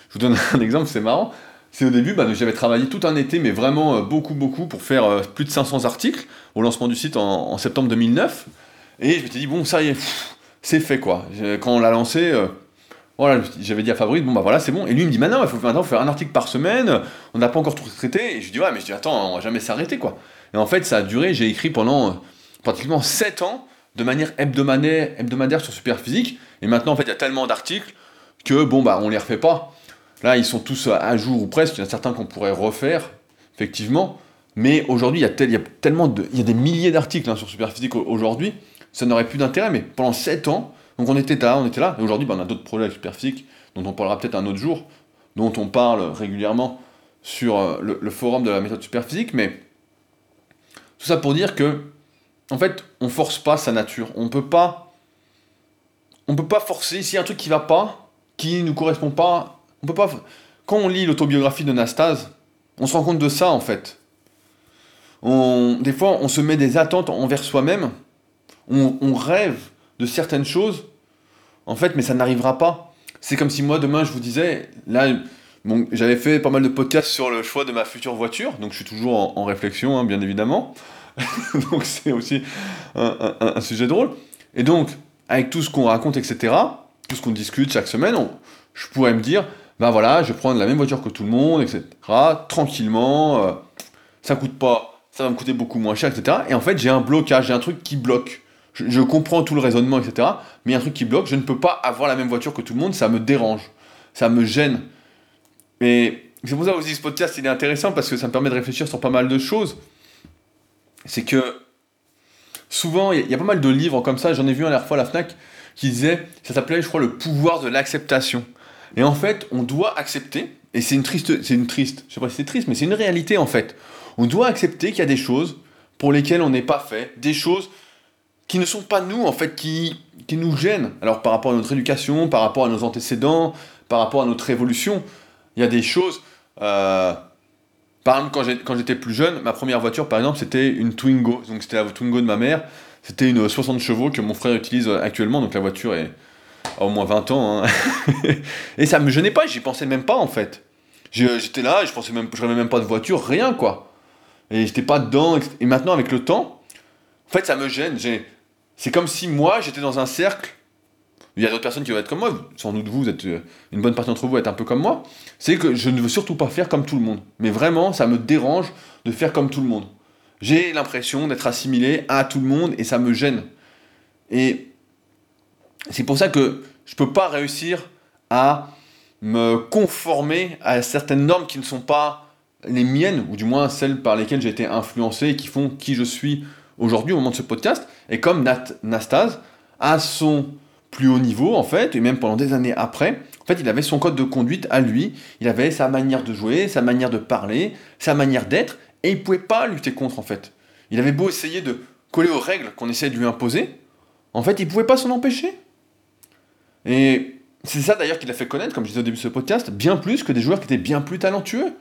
je vous donne un exemple, c'est marrant. C'est au début, bah, j'avais travaillé tout un été, mais vraiment euh, beaucoup, beaucoup, pour faire euh, plus de 500 articles au lancement du site en, septembre 2009. Et je m'étais dit, bon, ça y est, c'est fait quoi. Quand on l'a lancé, euh, voilà, j'avais dit à Fabrice, bon bah voilà, c'est bon. Et lui il me dit, maintenant, il faut maintenant faire un article par semaine, on n'a pas encore tout traité. Et je dis, ouais, mais je dis, attends, on va jamais s'arrêter quoi. Et en fait, ça a duré, j'ai écrit pendant pratiquement 7 ans de manière hebdomadaire, hebdomadaire sur Superphysique. Et maintenant, en fait, il y a tellement d'articles que, bon, bah, on les refait pas. Là, ils sont tous à jour ou presque. Il y en a certains qu'on pourrait refaire, effectivement. Mais aujourd'hui, il, y a tellement de. Il y a des milliers d'articles hein, sur Superphysique aujourd'hui. Ça n'aurait plus d'intérêt, mais pendant 7 ans, donc on était là, on était là. Et aujourd'hui, bah, on a d'autres projets avec Superphysique, dont on parlera peut-être un autre jour, dont on parle régulièrement sur euh, le, le forum de la méthode Superphysique. Mais tout ça pour dire que en fait, on force pas sa nature. On peut pas. On peut pas forcer. S'il y a un truc qui va pas, qui nous correspond pas, on peut pas. Quand on lit l'autobiographie de Nastase, on se rend compte de ça en fait. on, des fois, on se met des attentes envers soi-même. On, rêve de certaines choses, en fait, mais ça n'arrivera pas. C'est comme si moi, demain, je vous disais, bon, j'avais fait pas mal de podcasts sur le choix de ma future voiture, donc je suis toujours en, réflexion, hein, bien évidemment. donc c'est aussi un, un, sujet drôle. Et donc, avec tout ce qu'on raconte, etc., tout ce qu'on discute chaque semaine, je pourrais me dire, ben voilà, je vais prendre la même voiture que tout le monde, etc., tranquillement, euh, ça coûte pas, ça va me coûter beaucoup moins cher, etc. Et en fait, j'ai un blocage, j'ai un truc qui bloque. Je, je, comprends tout le raisonnement, etc., mais il y a un truc qui bloque, je ne peux pas avoir la même voiture que tout le monde, ça me dérange, ça me gêne. Et c'est pour ça aussi ce podcast, il est intéressant, parce que ça me permet de réfléchir sur pas mal de choses. C'est que souvent, il y, a pas mal de livres comme ça, j'en ai vu un la fois à la FNAC, qui disait, ça s'appelait, je crois, le pouvoir de l'acceptation. Et en fait, on doit accepter, et c'est une triste, c'est une triste, je sais pas si c'est triste, mais c'est une réalité en fait. On doit accepter qu'il y a des choses pour lesquelles on n'est pas fait, des choses qui ne sont pas nous en fait, qui, qui nous gênent. Alors par rapport à notre éducation, par rapport à nos antécédents, par rapport à notre évolution, il y a des choses. Euh, par exemple, quand j'étais plus jeune, ma première voiture, par exemple, c'était une Twingo. Donc c'était la Twingo de ma mère. C'était une 60 chevaux que mon frère utilise actuellement. Donc la voiture est, au moins 20 ans. Hein. et ça me gênait pas, j'y pensais même pas en fait. J'étais là, je pensais même, je rêvais même pas de voiture, rien quoi. Et j'étais pas dedans. Et maintenant, avec le temps, en fait, ça me gêne. C'est comme si moi, j'étais dans un cercle. Il y a d'autres personnes qui vont être comme moi. Sans doute vous, êtes euh, une bonne partie d'entre vous êtes un peu comme moi. C'est que je ne veux surtout pas faire comme tout le monde. Mais vraiment, ça me dérange de faire comme tout le monde. J'ai l'impression d'être assimilé à tout le monde et ça me gêne. Et c'est pour ça que je ne peux pas réussir à me conformer à certaines normes qui ne sont pas les miennes, ou du moins celles par lesquelles j'ai été influencé et qui font qui je suis aujourd'hui au moment de ce podcast. Et comme Nat, Nastase, à son plus haut niveau, en fait, et même pendant des années après, en fait, il avait son code de conduite à lui, il avait sa manière de jouer, sa manière de parler, sa manière d'être, et il pouvait pas lutter contre, en fait. Il avait beau essayer de coller aux règles qu'on essayait de lui imposer, en fait, il pouvait pas s'en empêcher. Et c'est ça d'ailleurs qui l'a fait connaître, comme je disais au début de ce podcast, bien plus que des joueurs qui étaient bien plus talentueux.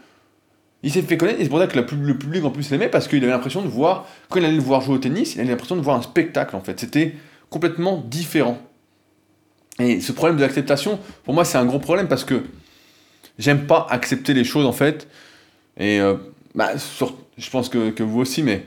Il s'est fait connaître, et c'est pour ça que le public en plus l'aimait, parce qu'il avait l'impression de voir, quand il allait le voir jouer au tennis, il avait l'impression de voir un spectacle en fait. C'était complètement différent. Et ce problème de l'acceptation, pour moi, c'est un gros problème parce que j'aime pas accepter les choses en fait. Et euh, bah, je pense que, que, vous aussi, mais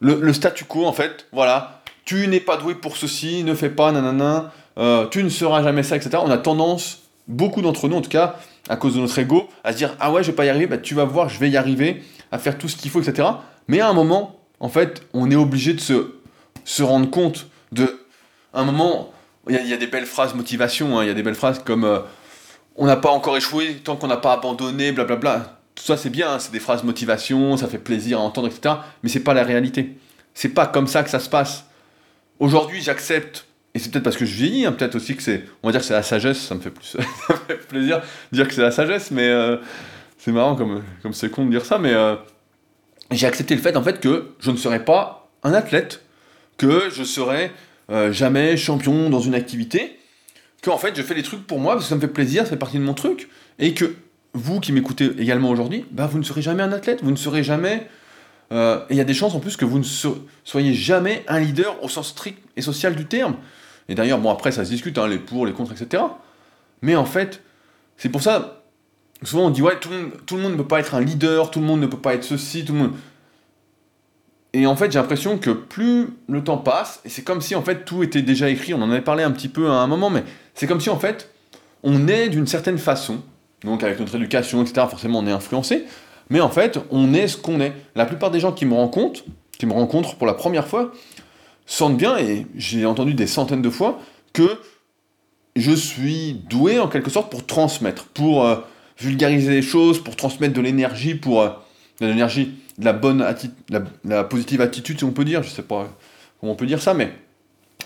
le, statu quo en fait, voilà, tu n'es pas doué pour ceci, ne fais pas, nanana. Euh, tu ne seras jamais ça, etc. On a tendance, beaucoup d'entre nous en tout cas, à cause de notre ego, à se dire ah ouais je vais pas y arriver, bah, tu vas voir, je vais y arriver, à faire tout ce qu'il faut, etc. Mais à un moment, en fait, on est obligé de se, se rendre compte de un moment. Il y, a des belles phrases motivation, hein, il y a des belles phrases comme euh, on n'a pas encore échoué tant qu'on n'a pas abandonné, blablabla. Tout ça c'est bien, hein, c'est des phrases motivation, ça fait plaisir à entendre, etc. Mais c'est pas la réalité. C'est pas comme ça que ça se passe. Aujourd'hui, j'accepte et c'est peut-être parce que je vieillis, hein, peut-être aussi que c'est, on va dire que c'est la sagesse, ça me fait plus plaisir de dire que c'est la sagesse, mais euh, c'est marrant comme, comme c'est con de dire ça, mais euh, j'ai accepté le fait en fait que je ne serais pas un athlète, que je serais euh, jamais champion dans une activité, que en fait je fais les trucs pour moi parce que ça me fait plaisir, ça fait partie de mon truc, et que vous qui m'écoutez également aujourd'hui, bah, vous ne serez jamais un athlète, vous ne serez jamais et il y a des chances en plus que vous ne soyez jamais un leader au sens strict et social du terme. Et d'ailleurs, bon, après, ça se discute, hein, les pour, les contre, etc. Mais en fait, c'est pour ça, souvent on dit, ouais, tout le, monde, tout le monde ne peut pas être un leader, tout le monde ne peut pas être ceci, tout le monde. Et en fait, j'ai l'impression que plus le temps passe, et c'est comme si en fait tout était déjà écrit, on en avait parlé un petit peu à un moment, mais c'est comme si en fait on est d'une certaine façon, donc avec notre éducation, etc., forcément on est influencé, mais en fait on est ce qu'on est. La plupart des gens qui me rencontrent, qui me rencontrent pour la première fois, sentent bien, et j'ai entendu des centaines de fois, que je suis doué en quelque sorte pour transmettre, pour euh, vulgariser les choses, pour transmettre de l'énergie, pour euh, de l'énergie, la bonne attitude, la, la, positive attitude si on peut dire, je sais pas comment on peut dire ça, mais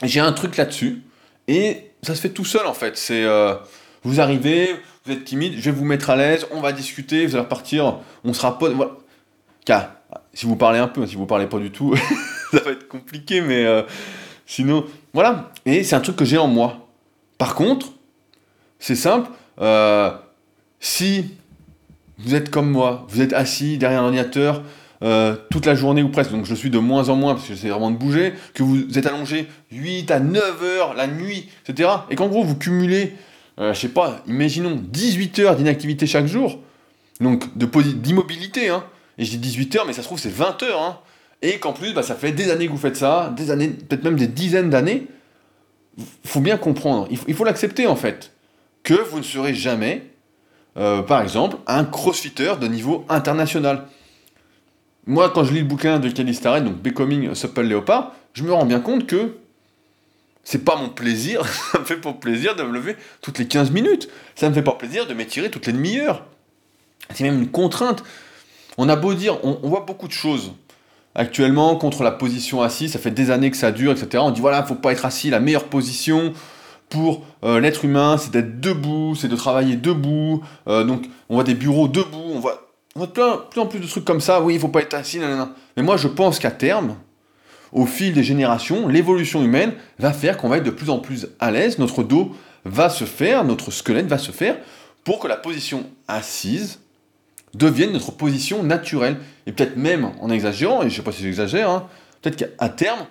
j'ai un truc là-dessus, et ça se fait tout seul en fait. C'est euh, vous arrivez, vous êtes timide, je vais vous mettre à l'aise, on va discuter, vous allez repartir, on sera potes, voilà. Car si vous parlez un peu, si vous parlez pas du tout, ça va être compliqué, mais euh, sinon, voilà. Et c'est un truc que j'ai en moi. Par contre, c'est simple, euh, si vous êtes comme moi, vous êtes assis derrière un ordinateur, euh, toute la journée ou presque, donc je suis de moins en moins parce que j'essaie vraiment de bouger, que vous êtes allongé 8 à 9 heures la nuit, etc. Et qu'en gros vous cumulez, euh, je sais pas, imaginons 18 heures d'inactivité chaque jour, donc d'immobilité, hein. et je dis 18 heures, mais ça se trouve c'est 20 heures, hein. et qu'en plus bah, ça fait des années que vous faites ça, des années, peut-être même des dizaines d'années, faut bien comprendre, il faut l'accepter en fait, que vous ne serez jamais, euh, par exemple, un crossfitter de niveau international. Moi, quand je lis le bouquin de Starrett, donc Becoming Supple Leopard, je me rends bien compte que c'est pas mon plaisir, ça me fait pas plaisir de me lever toutes les 15 minutes, ça me fait pas plaisir de m'étirer toutes les demi-heures. C'est même une contrainte. On a beau dire, on, voit beaucoup de choses actuellement contre la position assise, ça fait des années que ça dure, etc. On dit voilà, faut pas être assis, la meilleure position pour euh, l'être humain, c'est d'être debout, c'est de travailler debout. Euh, donc on voit des bureaux debout, on voit plein, plus en plus de trucs comme ça, oui, il faut pas être assis, nanana. Mais moi, je pense qu'à terme, au fil des générations, l'évolution humaine va faire qu'on va être de plus en plus à l'aise, notre dos va se faire, notre squelette va se faire, pour que la position assise devienne notre position naturelle. Et peut-être même, en exagérant, et je sais pas si j'exagère, hein, peut-être qu'à terme,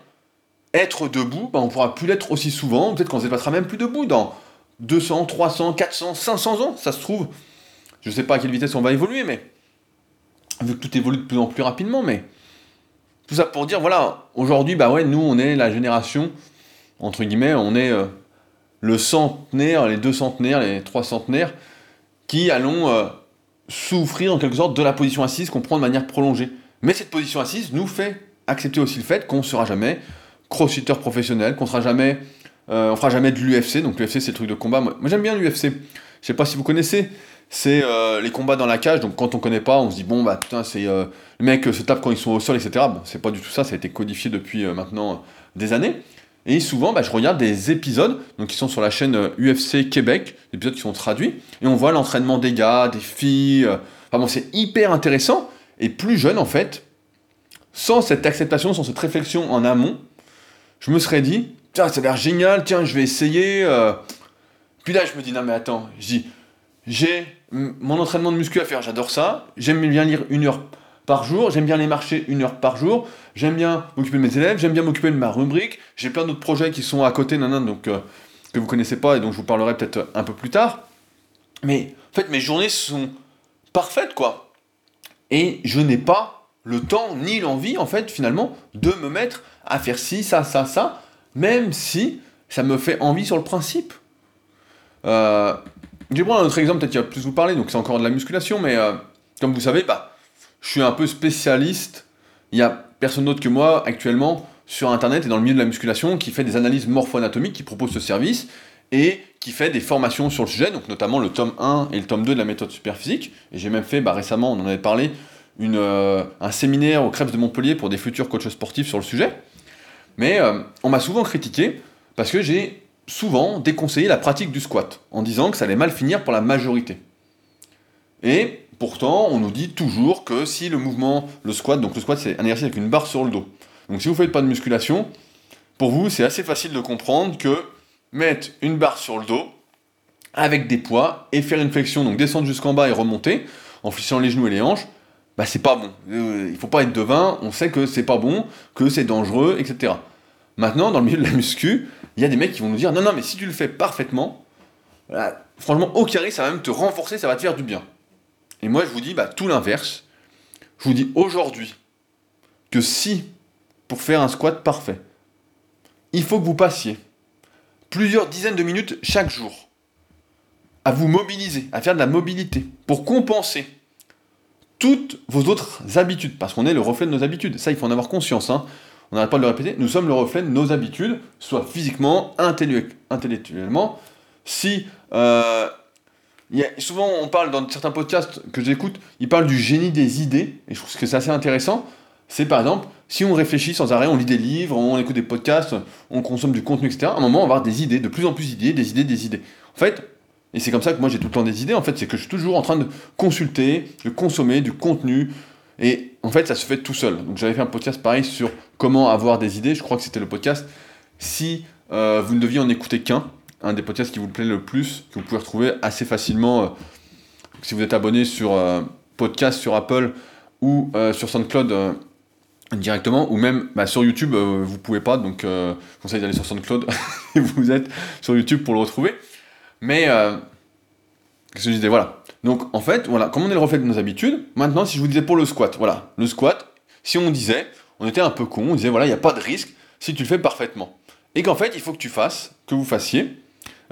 être debout, bah, on pourra plus l'être aussi souvent, peut-être qu'on ne se dépassera même plus debout dans 200, 300, 400, 500 ans, ça se trouve. Je ne sais pas à quelle vitesse on va évoluer, mais vu que tout évolue de plus en plus rapidement, mais tout ça pour dire, voilà, aujourd'hui, bah ouais, nous, on est la génération, entre guillemets, on est euh, le centenaire, les deux centenaires, les trois centenaires, qui allons euh, souffrir en quelque sorte de la position assise qu'on prend de manière prolongée. Mais cette position assise nous fait accepter aussi le fait qu'on ne sera jamais crossfitter professionnel, qu'on sera jamais, euh, on fera jamais de l'UFC. Donc l'UFC c'est le truc de combat. Moi, j'aime bien l'UFC. Je sais pas si vous connaissez c'est euh, les combats dans la cage. Donc quand on connaît pas, on se dit bon bah putain c'est euh, les mecs se tapent quand ils sont au sol, etc. Bon, c'est pas du tout ça. Ça a été codifié depuis euh, maintenant des années. Et souvent, bah, je regarde des épisodes donc qui sont sur la chaîne UFC Québec, des épisodes qui sont traduits, et on voit l'entraînement des gars, des filles. enfin bon, c'est hyper intéressant. Et plus jeune en fait, sans cette acceptation, sans cette réflexion en amont, je me serais dit tiens ça a l'air génial, tiens je vais essayer. Puis là je me dis non mais attends, je dis j'ai mon entraînement de muscu à faire, j'adore ça. J'aime bien lire une heure par jour, j'aime bien aller marcher une heure par jour, j'aime bien m'occuper de mes élèves, j'aime bien m'occuper de ma rubrique, j'ai plein d'autres projets qui sont à côté, nan, donc euh, que vous connaissez pas et dont je vous parlerai peut-être un peu plus tard. Mais en fait, mes journées sont parfaites, quoi. Et je n'ai pas le temps ni l'envie, en fait, finalement, de me mettre à faire ci, ça, ça, ça, même si ça me fait envie sur le principe. Euh, je vais prendre un autre exemple, peut-être qui va plus vous parler, donc c'est encore de la musculation, mais euh, comme vous savez, bah, je suis un peu spécialiste. Il n'y a personne d'autre que moi actuellement sur Internet et dans le milieu de la musculation qui fait des analyses morpho-anatomiques, qui propose ce service et qui fait des formations sur le sujet, donc notamment le tome 1 et le tome 2 de la méthode superphysique. Et j'ai même fait bah, récemment, on en avait parlé, une, euh, un séminaire au Crêpes de Montpellier pour des futurs coachs sportifs sur le sujet. Mais euh, on m'a souvent critiqué parce que j'ai souvent déconseiller la pratique du squat, en disant que ça allait mal finir pour la majorité. Et pourtant, on nous dit toujours que si le mouvement, le squat, donc le squat c'est un exercice avec une barre sur le dos. Donc si vous ne faites pas de musculation, pour vous c'est assez facile de comprendre que mettre une barre sur le dos avec des poids et faire une flexion, donc descendre jusqu'en bas et remonter, en flissant les genoux et les hanches, bah c'est pas bon. Euh, il faut pas être devin, on sait que c'est pas bon, que c'est dangereux, etc. Maintenant, dans le milieu de la muscu, il y a des mecs qui vont nous dire non, non, mais si tu le fais parfaitement, franchement, au carré, ça va même te renforcer, ça va te faire du bien. Et moi, je vous dis bah, tout l'inverse. Je vous dis aujourd'hui que si, pour faire un squat parfait, il faut que vous passiez plusieurs dizaines de minutes chaque jour à vous mobiliser, à faire de la mobilité, pour compenser toutes vos autres habitudes, parce qu'on est le reflet de nos habitudes. Ça, il faut en avoir conscience. Hein on n'arrête pas de le répéter, nous sommes le reflet de nos habitudes, soit physiquement, intellectuellement. Si euh, souvent on parle dans certains podcasts que j'écoute, ils parlent du génie des idées, et je trouve que c'est assez intéressant. C'est par exemple, si on réfléchit sans arrêt, on lit des livres, on écoute des podcasts, on consomme du contenu, etc., à un moment on va avoir des idées, de plus en plus d'idées, des idées, des idées. En fait, et c'est comme ça que moi j'ai tout le temps des idées, en fait, c'est que je suis toujours en train de consulter, de consommer du contenu, et en fait, ça se fait tout seul. Donc j'avais fait un podcast pareil sur comment avoir des idées. Je crois que c'était le podcast. Si euh, vous ne deviez en écouter qu'un, un des podcasts qui vous plaît le plus, que vous pouvez retrouver assez facilement, euh, si vous êtes abonné sur euh, podcast sur Apple ou sur SoundCloud directement, ou même bah, sur YouTube, vous pouvez pas, donc je conseille d'aller sur SoundCloud et vous êtes sur YouTube pour le retrouver. Mais, qu'est-ce que je disais, voilà. Donc en fait, voilà, comme on est le reflet de nos habitudes, maintenant si je vous disais pour le squat, voilà, le squat, si on disait, on était un peu con, on disait voilà, il n'y a pas de risque si tu le fais parfaitement. Et qu'en fait, il faut que tu fasses, que vous fassiez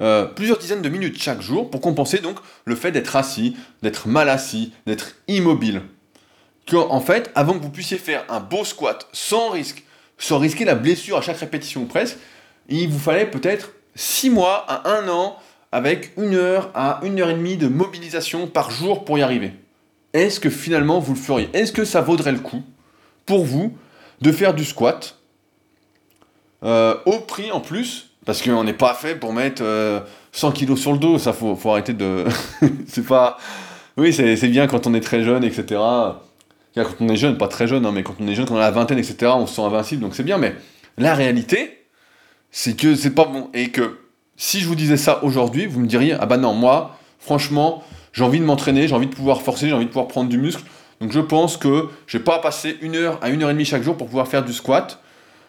euh, plusieurs dizaines de minutes chaque jour pour compenser donc le fait d'être assis, d'être mal assis, d'être immobile. En fait, avant que vous puissiez faire un beau squat sans risque, sans risquer la blessure à chaque répétition presque, il vous fallait peut-être 6 mois à 1 an avec une heure à une heure et demie de mobilisation par jour pour y arriver. Est-ce que finalement vous le feriez? Est-ce que ça vaudrait le coup pour vous de faire du squat euh, au prix en plus parce qu'on n'est pas fait pour mettre 100 euh, kilos sur le dos, ça faut, faut arrêter de. c'est pas. Oui, c'est bien quand on est très jeune, etc. Quand on est jeune, pas très jeune, hein, mais quand on est jeune, quand on a la vingtaine, etc., on se sent invincible, donc c'est bien, mais la réalité, c'est que c'est pas bon. Et que si je vous disais ça aujourd'hui, vous me diriez, ah bah non, moi, franchement, j'ai envie de m'entraîner, j'ai envie de pouvoir forcer, j'ai envie de pouvoir prendre du muscle. Donc je pense que je vais pas passer une heure à une heure et demie chaque jour pour pouvoir faire du squat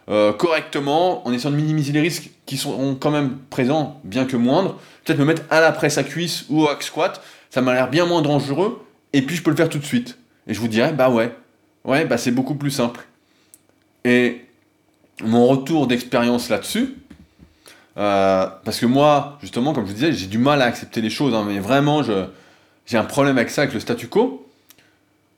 euh, correctement, en essayant de minimiser les risques qui sont quand même présents, bien que moindres. Peut-être me mettre à la presse à cuisse ou au hack squat, ça m'a l'air bien moins dangereux, et puis je peux le faire tout de suite. Et je vous dirais, bah ouais, ouais, bah c'est beaucoup plus simple. Et mon retour d'expérience là-dessus, euh, parce que moi, justement, comme je vous disais, j'ai du mal à accepter les choses, hein, mais vraiment, j'ai un problème avec ça, avec le statu quo.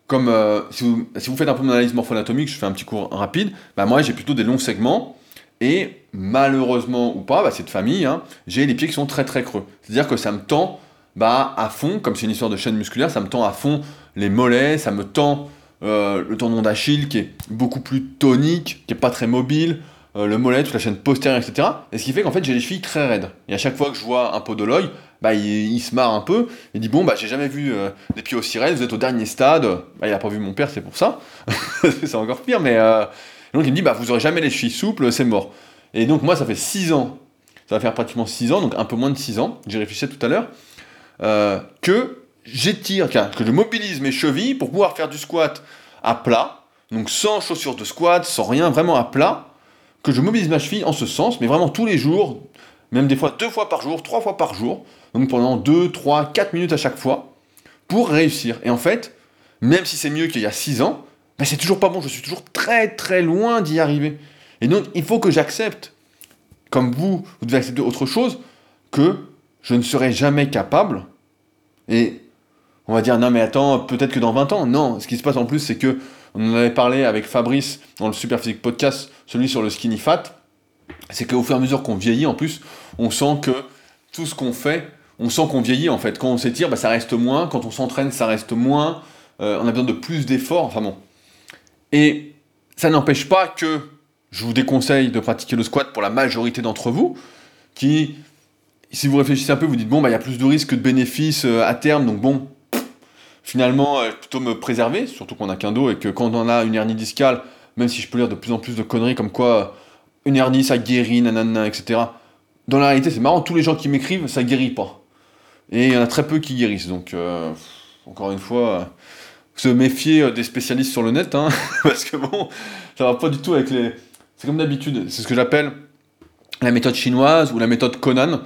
Comme euh, si, vous, faites un peu d'analyse morpho-anatomique, je fais un petit cours rapide, bah moi j'ai plutôt des longs segments, et malheureusement ou pas, bah, cette famille, hein, j'ai les pieds qui sont très très creux. C'est-à-dire que ça me tend bah, à fond, comme c'est une histoire de chaîne musculaire, ça me tend à fond les mollets, ça me tend euh, le tendon d'Achille qui est beaucoup plus tonique, qui est pas très mobile, euh, le mollet, toute la chaîne postérieure, etc. Et ce qui fait qu'en fait j'ai les chevilles très raides. Et à chaque fois que je vois un podologue, bah, il, se marre un peu, il dit bon bah j'ai jamais vu euh, des pieds aussi raides, vous êtes au dernier stade, bah, il a pas vu mon père, c'est pour ça, c'est encore pire, mais euh, donc il me dit bah vous aurez jamais les chevilles souples, c'est mort. Et donc moi ça fait 6 ans, ça va faire pratiquement 6 ans, donc un peu moins de 6 ans, j'y réfléchissais tout à l'heure, que j'étire, que je mobilise mes chevilles pour pouvoir faire du squat à plat, donc sans chaussures de squat, sans rien, vraiment à plat, que je mobilise ma cheville en ce sens, mais vraiment tous les jours, même des fois deux fois par jour, trois fois par jour, donc pendant deux, trois, quatre minutes à chaque fois, pour réussir. Et en fait, même si c'est mieux qu'il y a six ans, ben c'est toujours pas bon, je suis toujours très très loin d'y arriver. Et donc il faut que j'accepte, comme vous, vous devez accepter autre chose, que je ne serai jamais capable, et on va dire non mais attends, peut-être que dans 20 ans, non, ce qui se passe en plus c'est que on en avait parlé avec Fabrice dans le Super Physique Podcast, celui sur le skinny fat, c'est qu'au fur et à mesure qu'on vieillit, en plus, on sent que tout ce qu'on fait, on sent qu'on vieillit en fait. Quand on s'étire, bah, ça reste moins. Quand on s'entraîne, ça reste moins. Euh, on a besoin de plus d'efforts. Enfin bon. Et ça n'empêche pas que je vous déconseille de pratiquer le squat pour la majorité d'entre vous, qui, si vous réfléchissez un peu, vous dites bon, bah, il y a plus de risques que de bénéfices euh, à terme, donc bon, finalement, euh, plutôt me préserver, surtout qu'on a qu'un dos et que quand on a une hernie discale, même si je peux lire de plus en plus de conneries comme quoi une hernie ça guérit, nanana, etc. Dans la réalité, c'est marrant, tous les gens qui m'écrivent, ça guérit pas. Et il y en a très peu qui guérissent, donc euh, encore une fois, euh, se méfier des spécialistes sur le net, hein, parce que bon, ça va pas du tout avec les. C'est comme d'habitude, c'est ce que j'appelle la méthode chinoise ou la méthode Conan.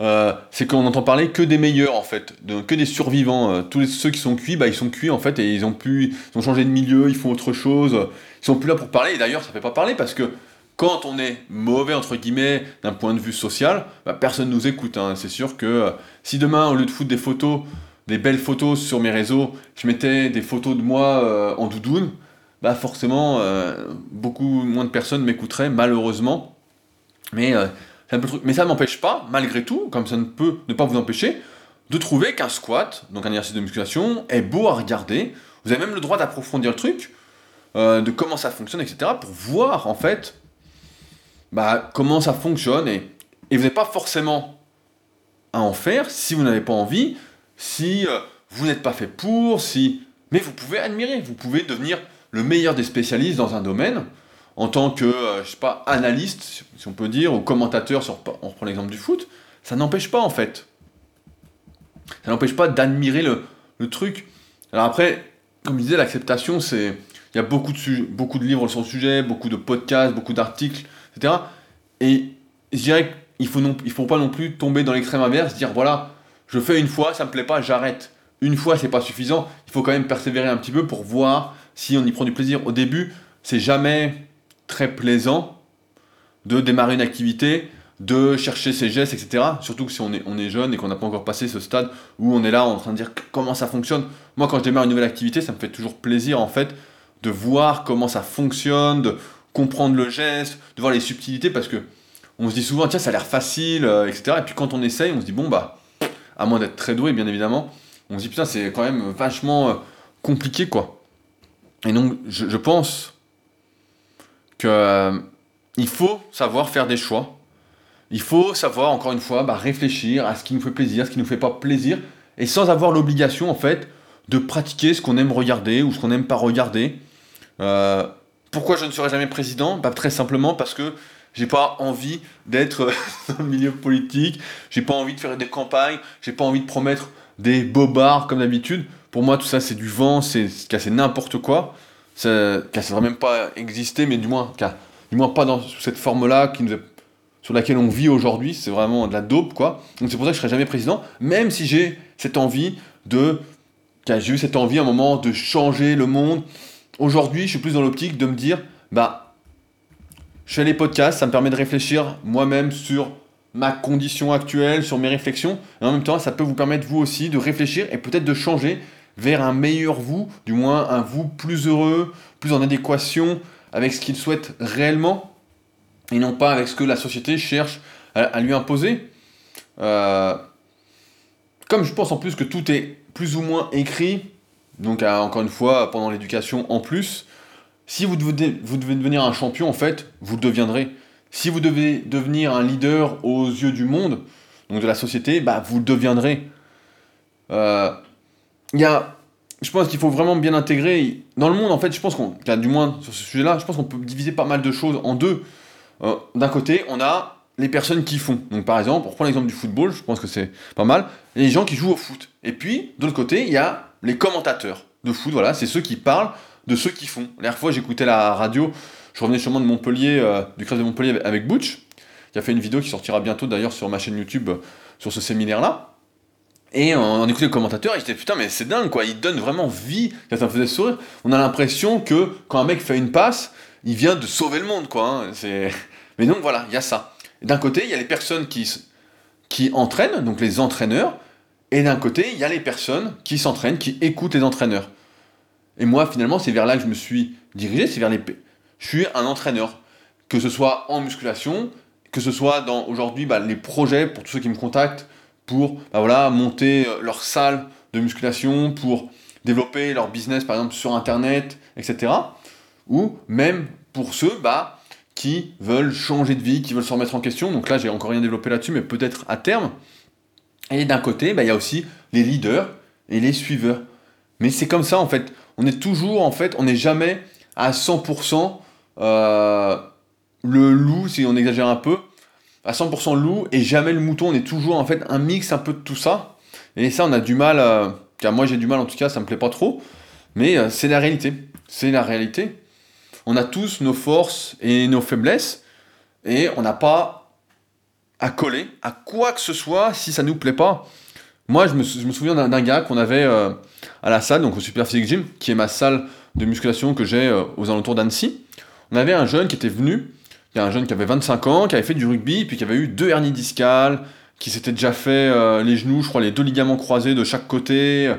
Euh, c'est qu'on entend parler que des meilleurs en fait, que des survivants. Euh, tous ceux qui sont cuits, bah, ils sont cuits en fait et ils ont pu, ils ont changé de milieu, ils font autre chose. Ils sont plus là pour parler. Et d'ailleurs, ça fait pas parler parce que quand on est mauvais entre guillemets d'un point de vue social, bah, personne nous écoute. Hein. C'est sûr que euh, si demain au lieu de foutre des photos, des belles photos sur mes réseaux, je mettais des photos de moi en doudoune, bah forcément beaucoup moins de personnes m'écouteraient malheureusement. Mais mais ça ne m'empêche pas, malgré tout, comme ça ne peut ne pas vous empêcher, de trouver qu'un squat, donc un exercice de musculation, est beau à regarder. Vous avez même le droit d'approfondir le truc, euh, de comment ça fonctionne, etc., pour voir en fait bah, comment ça fonctionne. Et, et vous n'avez pas forcément à en faire si vous n'avez pas envie, si euh, vous n'êtes pas fait pour, si. Mais vous pouvez admirer, vous pouvez devenir le meilleur des spécialistes dans un domaine en tant que, euh, je sais pas, analyste, si on peut dire, ou commentateur, sur, on reprend l'exemple du foot, ça n'empêche pas en fait. Ça n'empêche pas d'admirer le, truc. Alors après, comme je disais, l'acceptation, c'est. Il y a beaucoup de, livres sur le sujet, beaucoup de podcasts, beaucoup d'articles, etc. Et je dirais qu'il faut, faut pas non plus tomber dans l'extrême inverse, dire voilà, je fais une fois, ça me plaît pas, j'arrête. Une fois, c'est pas suffisant. Il faut quand même persévérer un petit peu pour voir si on y prend du plaisir. Au début, c'est jamais très plaisant de démarrer une activité, de chercher ses gestes, etc. Surtout que si on est, jeune et qu'on n'a pas encore passé ce stade où on est là en train de dire comment ça fonctionne. Moi, quand je démarre une nouvelle activité, ça me fait toujours plaisir en fait de voir comment ça fonctionne, de comprendre le geste, de voir les subtilités parce que on se dit souvent tiens ça a l'air facile, euh, etc. Et puis quand on essaye, on se dit bon bah à moins d'être très doué bien évidemment, on se dit putain c'est quand même vachement euh, compliqué quoi. Et donc je, pense que euh, il faut savoir faire des choix il faut savoir, encore une fois, bah, réfléchir à ce qui nous fait plaisir, ce qui ne nous fait pas plaisir, et sans avoir l'obligation, en fait, de pratiquer ce qu'on aime regarder ou ce qu'on n'aime pas regarder. Euh, pourquoi je ne serai jamais président? Bah, Très simplement parce que j'ai pas envie d'être dans le milieu politique, j'ai pas envie de faire des campagnes, j'ai pas envie de promettre des bobards comme d'habitude. Pour moi, tout ça, c'est du vent, c'est casser n'importe quoi. Ça ne devrait même pas exister, mais du moins, du moins pas dans cette forme-là qui sur laquelle on vit aujourd'hui, c'est vraiment de la dope, quoi. Donc c'est pour ça que je serai jamais président, même si j'ai cette envie de... J'ai eu cette envie à un moment de changer le monde. Aujourd'hui, je suis plus dans l'optique de me dire, bah, je fais les podcasts, ça me permet de réfléchir moi-même sur ma condition actuelle, sur mes réflexions. Et en même temps, ça peut vous permettre vous aussi de réfléchir et peut-être de changer vers un meilleur vous, du moins un vous plus heureux, plus en adéquation avec ce qu'il souhaite réellement et non pas avec ce que la société cherche à, lui imposer. Euh, comme je pense en plus que tout est plus ou moins écrit, donc encore une fois, pendant l'éducation en plus, si vous devez, vous devez devenir un champion, en fait, vous le deviendrez. Si vous devez devenir un leader aux yeux du monde, donc de la société, bah, vous le deviendrez. Euh, il y a, je pense qu'il faut vraiment bien intégrer. Dans le monde, en fait, je pense qu'on, du moins sur ce sujet-là, je pense qu'on peut diviser pas mal de choses en deux. Euh, d'un côté, on a les personnes qui font. Donc par exemple, pour prendre l'exemple du football, je pense que c'est pas mal, les gens qui jouent au foot. Et puis, de l'autre côté, il y a les commentateurs de foot, voilà, c'est ceux qui parlent de ceux qui font. La dernière fois, j'écoutais la radio, je revenais sûrement de Montpellier, euh, du crève de Montpellier avec Butch, qui a fait une vidéo qui sortira bientôt d'ailleurs sur ma chaîne YouTube euh, sur ce séminaire-là. Et on, écoutait le commentateur, et j'étais putain, mais c'est dingue quoi, il donne vraiment vie, ça me faisait sourire. On a l'impression que quand un mec fait une passe, il vient de sauver le monde, quoi. Hein. Mais donc voilà, il y a ça. D'un côté, il y a les personnes qui, qui entraînent, donc les entraîneurs, et d'un côté, il y a les personnes qui s'entraînent, qui écoutent les entraîneurs. Et moi, finalement, c'est vers là que je me suis dirigé, c'est vers les... Je suis un entraîneur, que ce soit en musculation, que ce soit dans aujourd'hui bah, les projets pour tous ceux qui me contactent pour bah, voilà, monter euh, leur salle de musculation, pour développer leur business par exemple sur internet, etc ou même pour ceux bah, qui veulent changer de vie, qui veulent se remettre en question. Donc là, j'ai encore rien développé là-dessus, mais peut-être à terme. Et d'un côté, bah, il y a aussi les leaders et les suiveurs. Mais c'est comme ça en fait. On est toujours en fait, on n'est jamais à 100% euh, le loup, si on exagère un peu, à 100% loup et jamais le mouton. On est toujours en fait un mix un peu de tout ça. Et ça, on a du mal, euh, car moi j'ai du mal en tout cas, ça me plaît pas trop. Mais euh, c'est la réalité. C'est la réalité on a tous nos forces et nos faiblesses, et on n'a pas à coller à quoi que ce soit si ça nous plaît pas. Moi, je me, souviens d'un gars qu'on avait euh, à la salle, donc au Super Physique Gym, qui est ma salle de musculation que j'ai euh, aux alentours d'Annecy. On avait un jeune qui était venu, il y a un jeune qui avait 25 ans, qui avait fait du rugby, puis qui avait eu deux hernies discales, qui s'était déjà fait euh, les genoux, je crois, les deux ligaments croisés de chaque côté,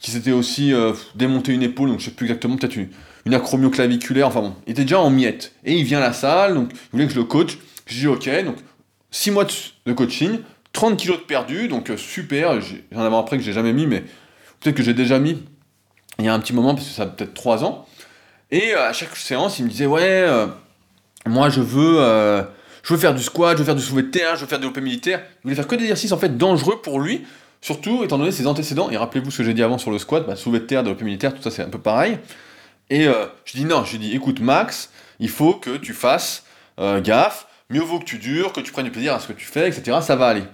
qui s'était aussi démonté une épaule, donc je sais plus exactement, peut-être une, une acromioclaviculaire, enfin bon, il était déjà en miettes. Et il vient à la salle, donc il voulait que je le coach. Je dis ok, donc 6 mois de coaching, 30 kilos de perdu, donc euh, super, j'en avais après que j'ai jamais mis, mais peut-être que j'ai déjà mis il y a un petit moment, parce que ça a peut-être 3 ans. Et euh, à chaque séance, il me disait ouais, euh, moi je veux, je veux faire du squat, je veux faire du soulevé de terre, je veux faire du développé militaire. Il voulait faire que des exercices en fait dangereux pour lui, surtout étant donné ses antécédents. Et rappelez-vous ce que j'ai dit avant sur le squat, bah, de terre, développé militaire, tout ça c'est un peu pareil. Et euh, je dis non, je dis écoute Max, il faut que tu fasses euh, gaffe, mieux vaut que tu dures, que tu prennes du plaisir à ce que tu fais, etc. Ça va aller.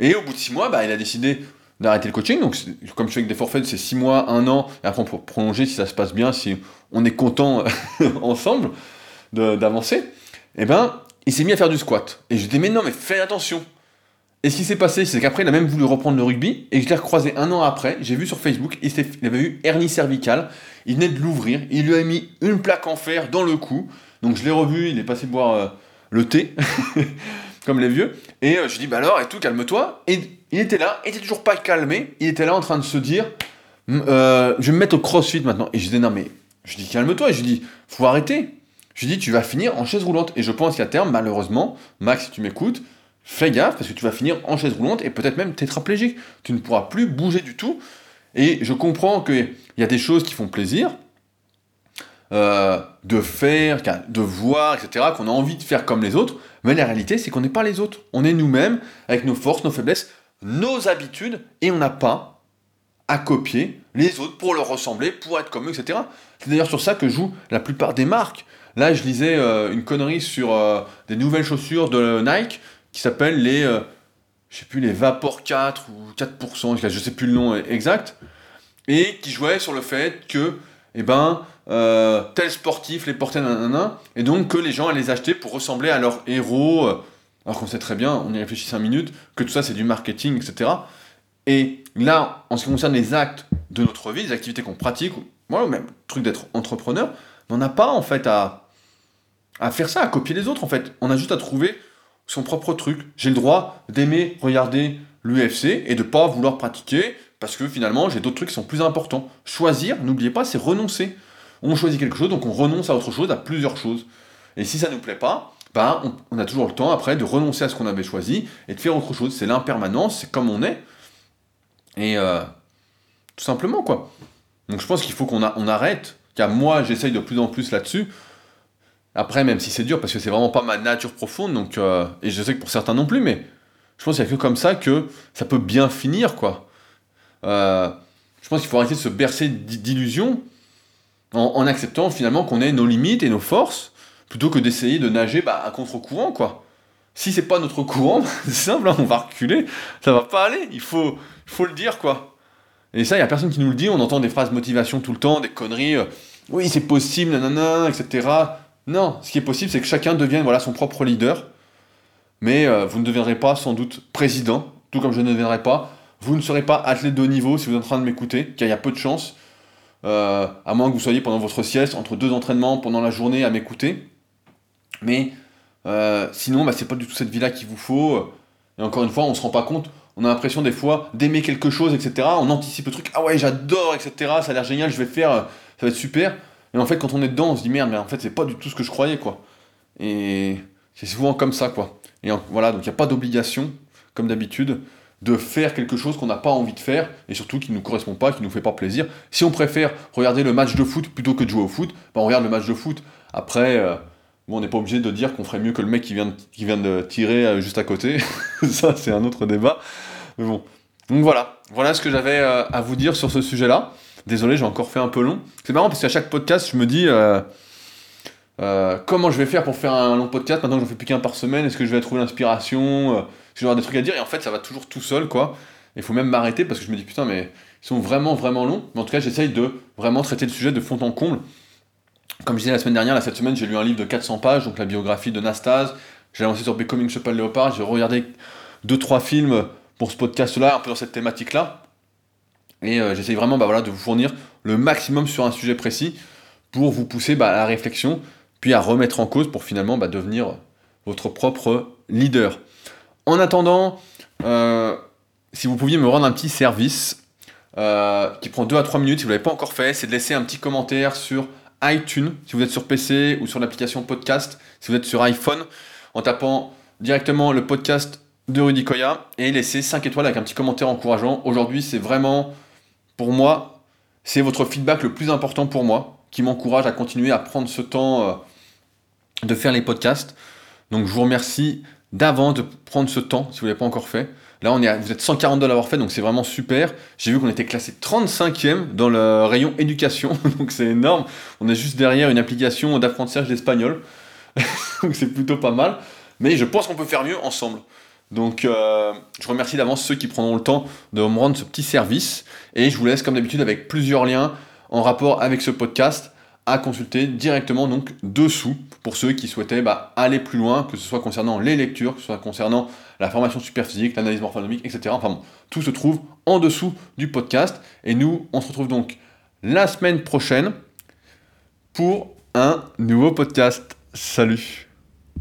Et au bout de six mois, bah, il a décidé d'arrêter le coaching. Donc, comme je fais avec des forfaits, c'est 6 mois, 1 an, et après on peut prolonger si ça se passe bien, si on est content ensemble d'avancer. Et eh ben, il s'est mis à faire du squat. Et je dis, mais non, mais fais attention. Et ce qui s'est passé, c'est qu'après, il a même voulu reprendre le rugby, et je l'ai recroisé un an après, j'ai vu sur Facebook, il, il avait eu hernie cervicale, il venait de l'ouvrir, il lui a mis une plaque en fer dans le cou, donc je l'ai revu, il est passé boire euh, le thé, comme les vieux, et euh, je lui dis, bah alors, et tout, calme-toi, et il était là, il était toujours pas calmé, il était là en train de se dire, euh, je vais me mettre au crossfit maintenant, et je dis, non mais, je dis, calme-toi, et je dis, faut arrêter, je dis, tu vas finir en chaise roulante, et je pense qu'à terme, malheureusement, Max, si tu m'écoutes, fais gaffe parce que tu vas finir en chaise roulante et peut-être même tétraplégique. Tu ne pourras plus bouger du tout. Et je comprends qu'il y a des choses qui font plaisir euh, de faire, de voir, etc., qu'on a envie de faire comme les autres, mais la réalité, c'est qu'on n'est pas les autres. On est nous-mêmes, avec nos forces, nos faiblesses, nos habitudes, et on n'a pas à copier les autres pour leur ressembler, pour être comme eux, etc. C'est d'ailleurs sur ça que jouent la plupart des marques. Là, je lisais euh, une connerie sur euh, des nouvelles chaussures de Nike qui s'appelle les, euh, je sais plus, les Vapor 4 ou 4%, je sais plus le nom exact, et qui jouait sur le fait que, eh ben, euh, tel sportif les portait nanana, et donc que les gens allaient les acheter pour ressembler à leur héros, alors qu'on sait très bien, on y réfléchit 5 minutes, que tout ça c'est du marketing, etc. Et là, en ce qui concerne les actes de notre vie, les activités qu'on pratique, voilà, même le truc d'être entrepreneur, on n'a pas en fait à, à faire ça, à copier les autres en fait. On a juste à trouver son propre truc. J'ai le droit d'aimer regarder l'UFC et de pas vouloir pratiquer parce que finalement j'ai d'autres trucs qui sont plus importants. Choisir, n'oubliez pas, c'est renoncer. On choisit quelque chose, donc on renonce à autre chose, à plusieurs choses. Et si ça ne nous plaît pas, bah, on, a toujours le temps après de renoncer à ce qu'on avait choisi et de faire autre chose. C'est l'impermanence, c'est comme on est. Et euh, tout simplement quoi. Donc je pense qu'il faut qu'on on arrête. Car moi j'essaye de plus en plus là-dessus après, même si c'est dur, parce que c'est vraiment pas ma nature profonde, donc, euh, et je sais que pour certains non plus, mais je pense qu'il n'y a que comme ça que ça peut bien finir, quoi. Euh, je pense qu'il faut arrêter de se bercer d'illusions en, acceptant finalement qu'on ait nos limites et nos forces, plutôt que d'essayer de nager bah, à contre-courant, quoi. Si c'est pas notre courant, c'est simple, hein, on va reculer, ça va pas aller, il faut, faut le dire, quoi. Et ça, il y a personne qui nous le dit, on entend des phrases motivation tout le temps, des conneries, euh, oui, c'est possible, nanana, etc. Non, ce qui est possible, c'est que chacun devienne voilà, son propre leader, mais euh, vous ne deviendrez pas sans doute président, tout comme je ne deviendrai pas. Vous ne serez pas athlète de haut niveau si vous êtes en train de m'écouter, car il y a peu de chances, euh, à moins que vous soyez pendant votre sieste, entre deux entraînements, pendant la journée, à m'écouter. Mais euh, sinon, bah, c'est pas du tout cette vie-là qu'il vous faut. Et encore une fois, on se rend pas compte, on a l'impression des fois d'aimer quelque chose, etc. On anticipe le truc, ah ouais, j'adore, etc. Ça a l'air génial, je vais faire, ça va être super. Et en fait, quand on est dedans, on se dit merde, mais en fait, c'est pas du tout ce que je croyais, quoi. Et c'est souvent comme ça, quoi. Et voilà, donc il n'y a pas d'obligation, comme d'habitude, de faire quelque chose qu'on n'a pas envie de faire, et surtout qui ne nous correspond pas, qui ne nous fait pas plaisir. Si on préfère regarder le match de foot plutôt que de jouer au foot, bah on regarde le match de foot. Après, euh, on n'est pas obligé de dire qu'on ferait mieux que le mec qui vient de, qui vient de tirer euh, juste à côté. ça, c'est un autre débat. Bon. Donc voilà, voilà ce que j'avais euh, à vous dire sur ce sujet-là. Désolé, j'ai encore fait un peu long. C'est marrant parce qu'à chaque podcast, je me dis euh, euh, comment je vais faire pour faire un long podcast maintenant que j'en fais plus qu'un par semaine? Est-ce que je vais trouver l'inspiration? Euh, Est-ce que je des trucs à dire? Et en fait, ça va toujours tout seul, quoi. Il faut même m'arrêter parce que je me dis putain, mais ils sont vraiment, vraiment longs. Mais en tout cas, j'essaye de vraiment traiter le sujet de fond en comble. Comme je disais la semaine dernière, là, cette semaine, j'ai lu un livre de 400 pages, donc la biographie de Nastase. J'ai lancé sur Becoming Chopin Léopard. J'ai regardé 2-3 films pour ce podcast-là, un peu dans cette thématique-là. Et euh, j'essaye vraiment bah, voilà, de vous fournir le maximum sur un sujet précis pour vous pousser bah, à la réflexion, puis à remettre en cause pour finalement bah, devenir votre propre leader. En attendant, euh, si vous pouviez me rendre un petit service euh, qui prend 2 à 3 minutes, si vous ne l'avez pas encore fait, c'est de laisser un petit commentaire sur iTunes, si vous êtes sur PC ou sur l'application podcast, si vous êtes sur iPhone, en tapant directement le podcast de Rudy Koya et laisser 5 étoiles avec un petit commentaire encourageant. Aujourd'hui, c'est vraiment pour moi, c'est votre feedback le plus important pour moi, qui m'encourage à continuer à prendre ce temps euh, de faire les podcasts. Donc je vous remercie d'avance de prendre ce temps, si vous ne l'avez pas encore fait. Là, on est vous êtes 142 à l'avoir fait, donc c'est vraiment super. J'ai vu qu'on était classé 35e dans le rayon éducation, donc c'est énorme. On est juste derrière une application d'apprentissage d'espagnol, donc c'est plutôt pas mal. Mais je pense qu'on peut faire mieux ensemble. Donc euh, je remercie d'avance ceux qui prendront le temps de me rendre ce petit service. Et je vous laisse comme d'habitude avec plusieurs liens en rapport avec ce podcast à consulter directement donc dessous pour ceux qui souhaitaient bah, aller plus loin, que ce soit concernant les lectures, que ce soit concernant la formation super physique, l'analyse morphonomique, etc. Enfin bon, tout se trouve en dessous du podcast. Et nous, on se retrouve donc la semaine prochaine pour un nouveau podcast. Salut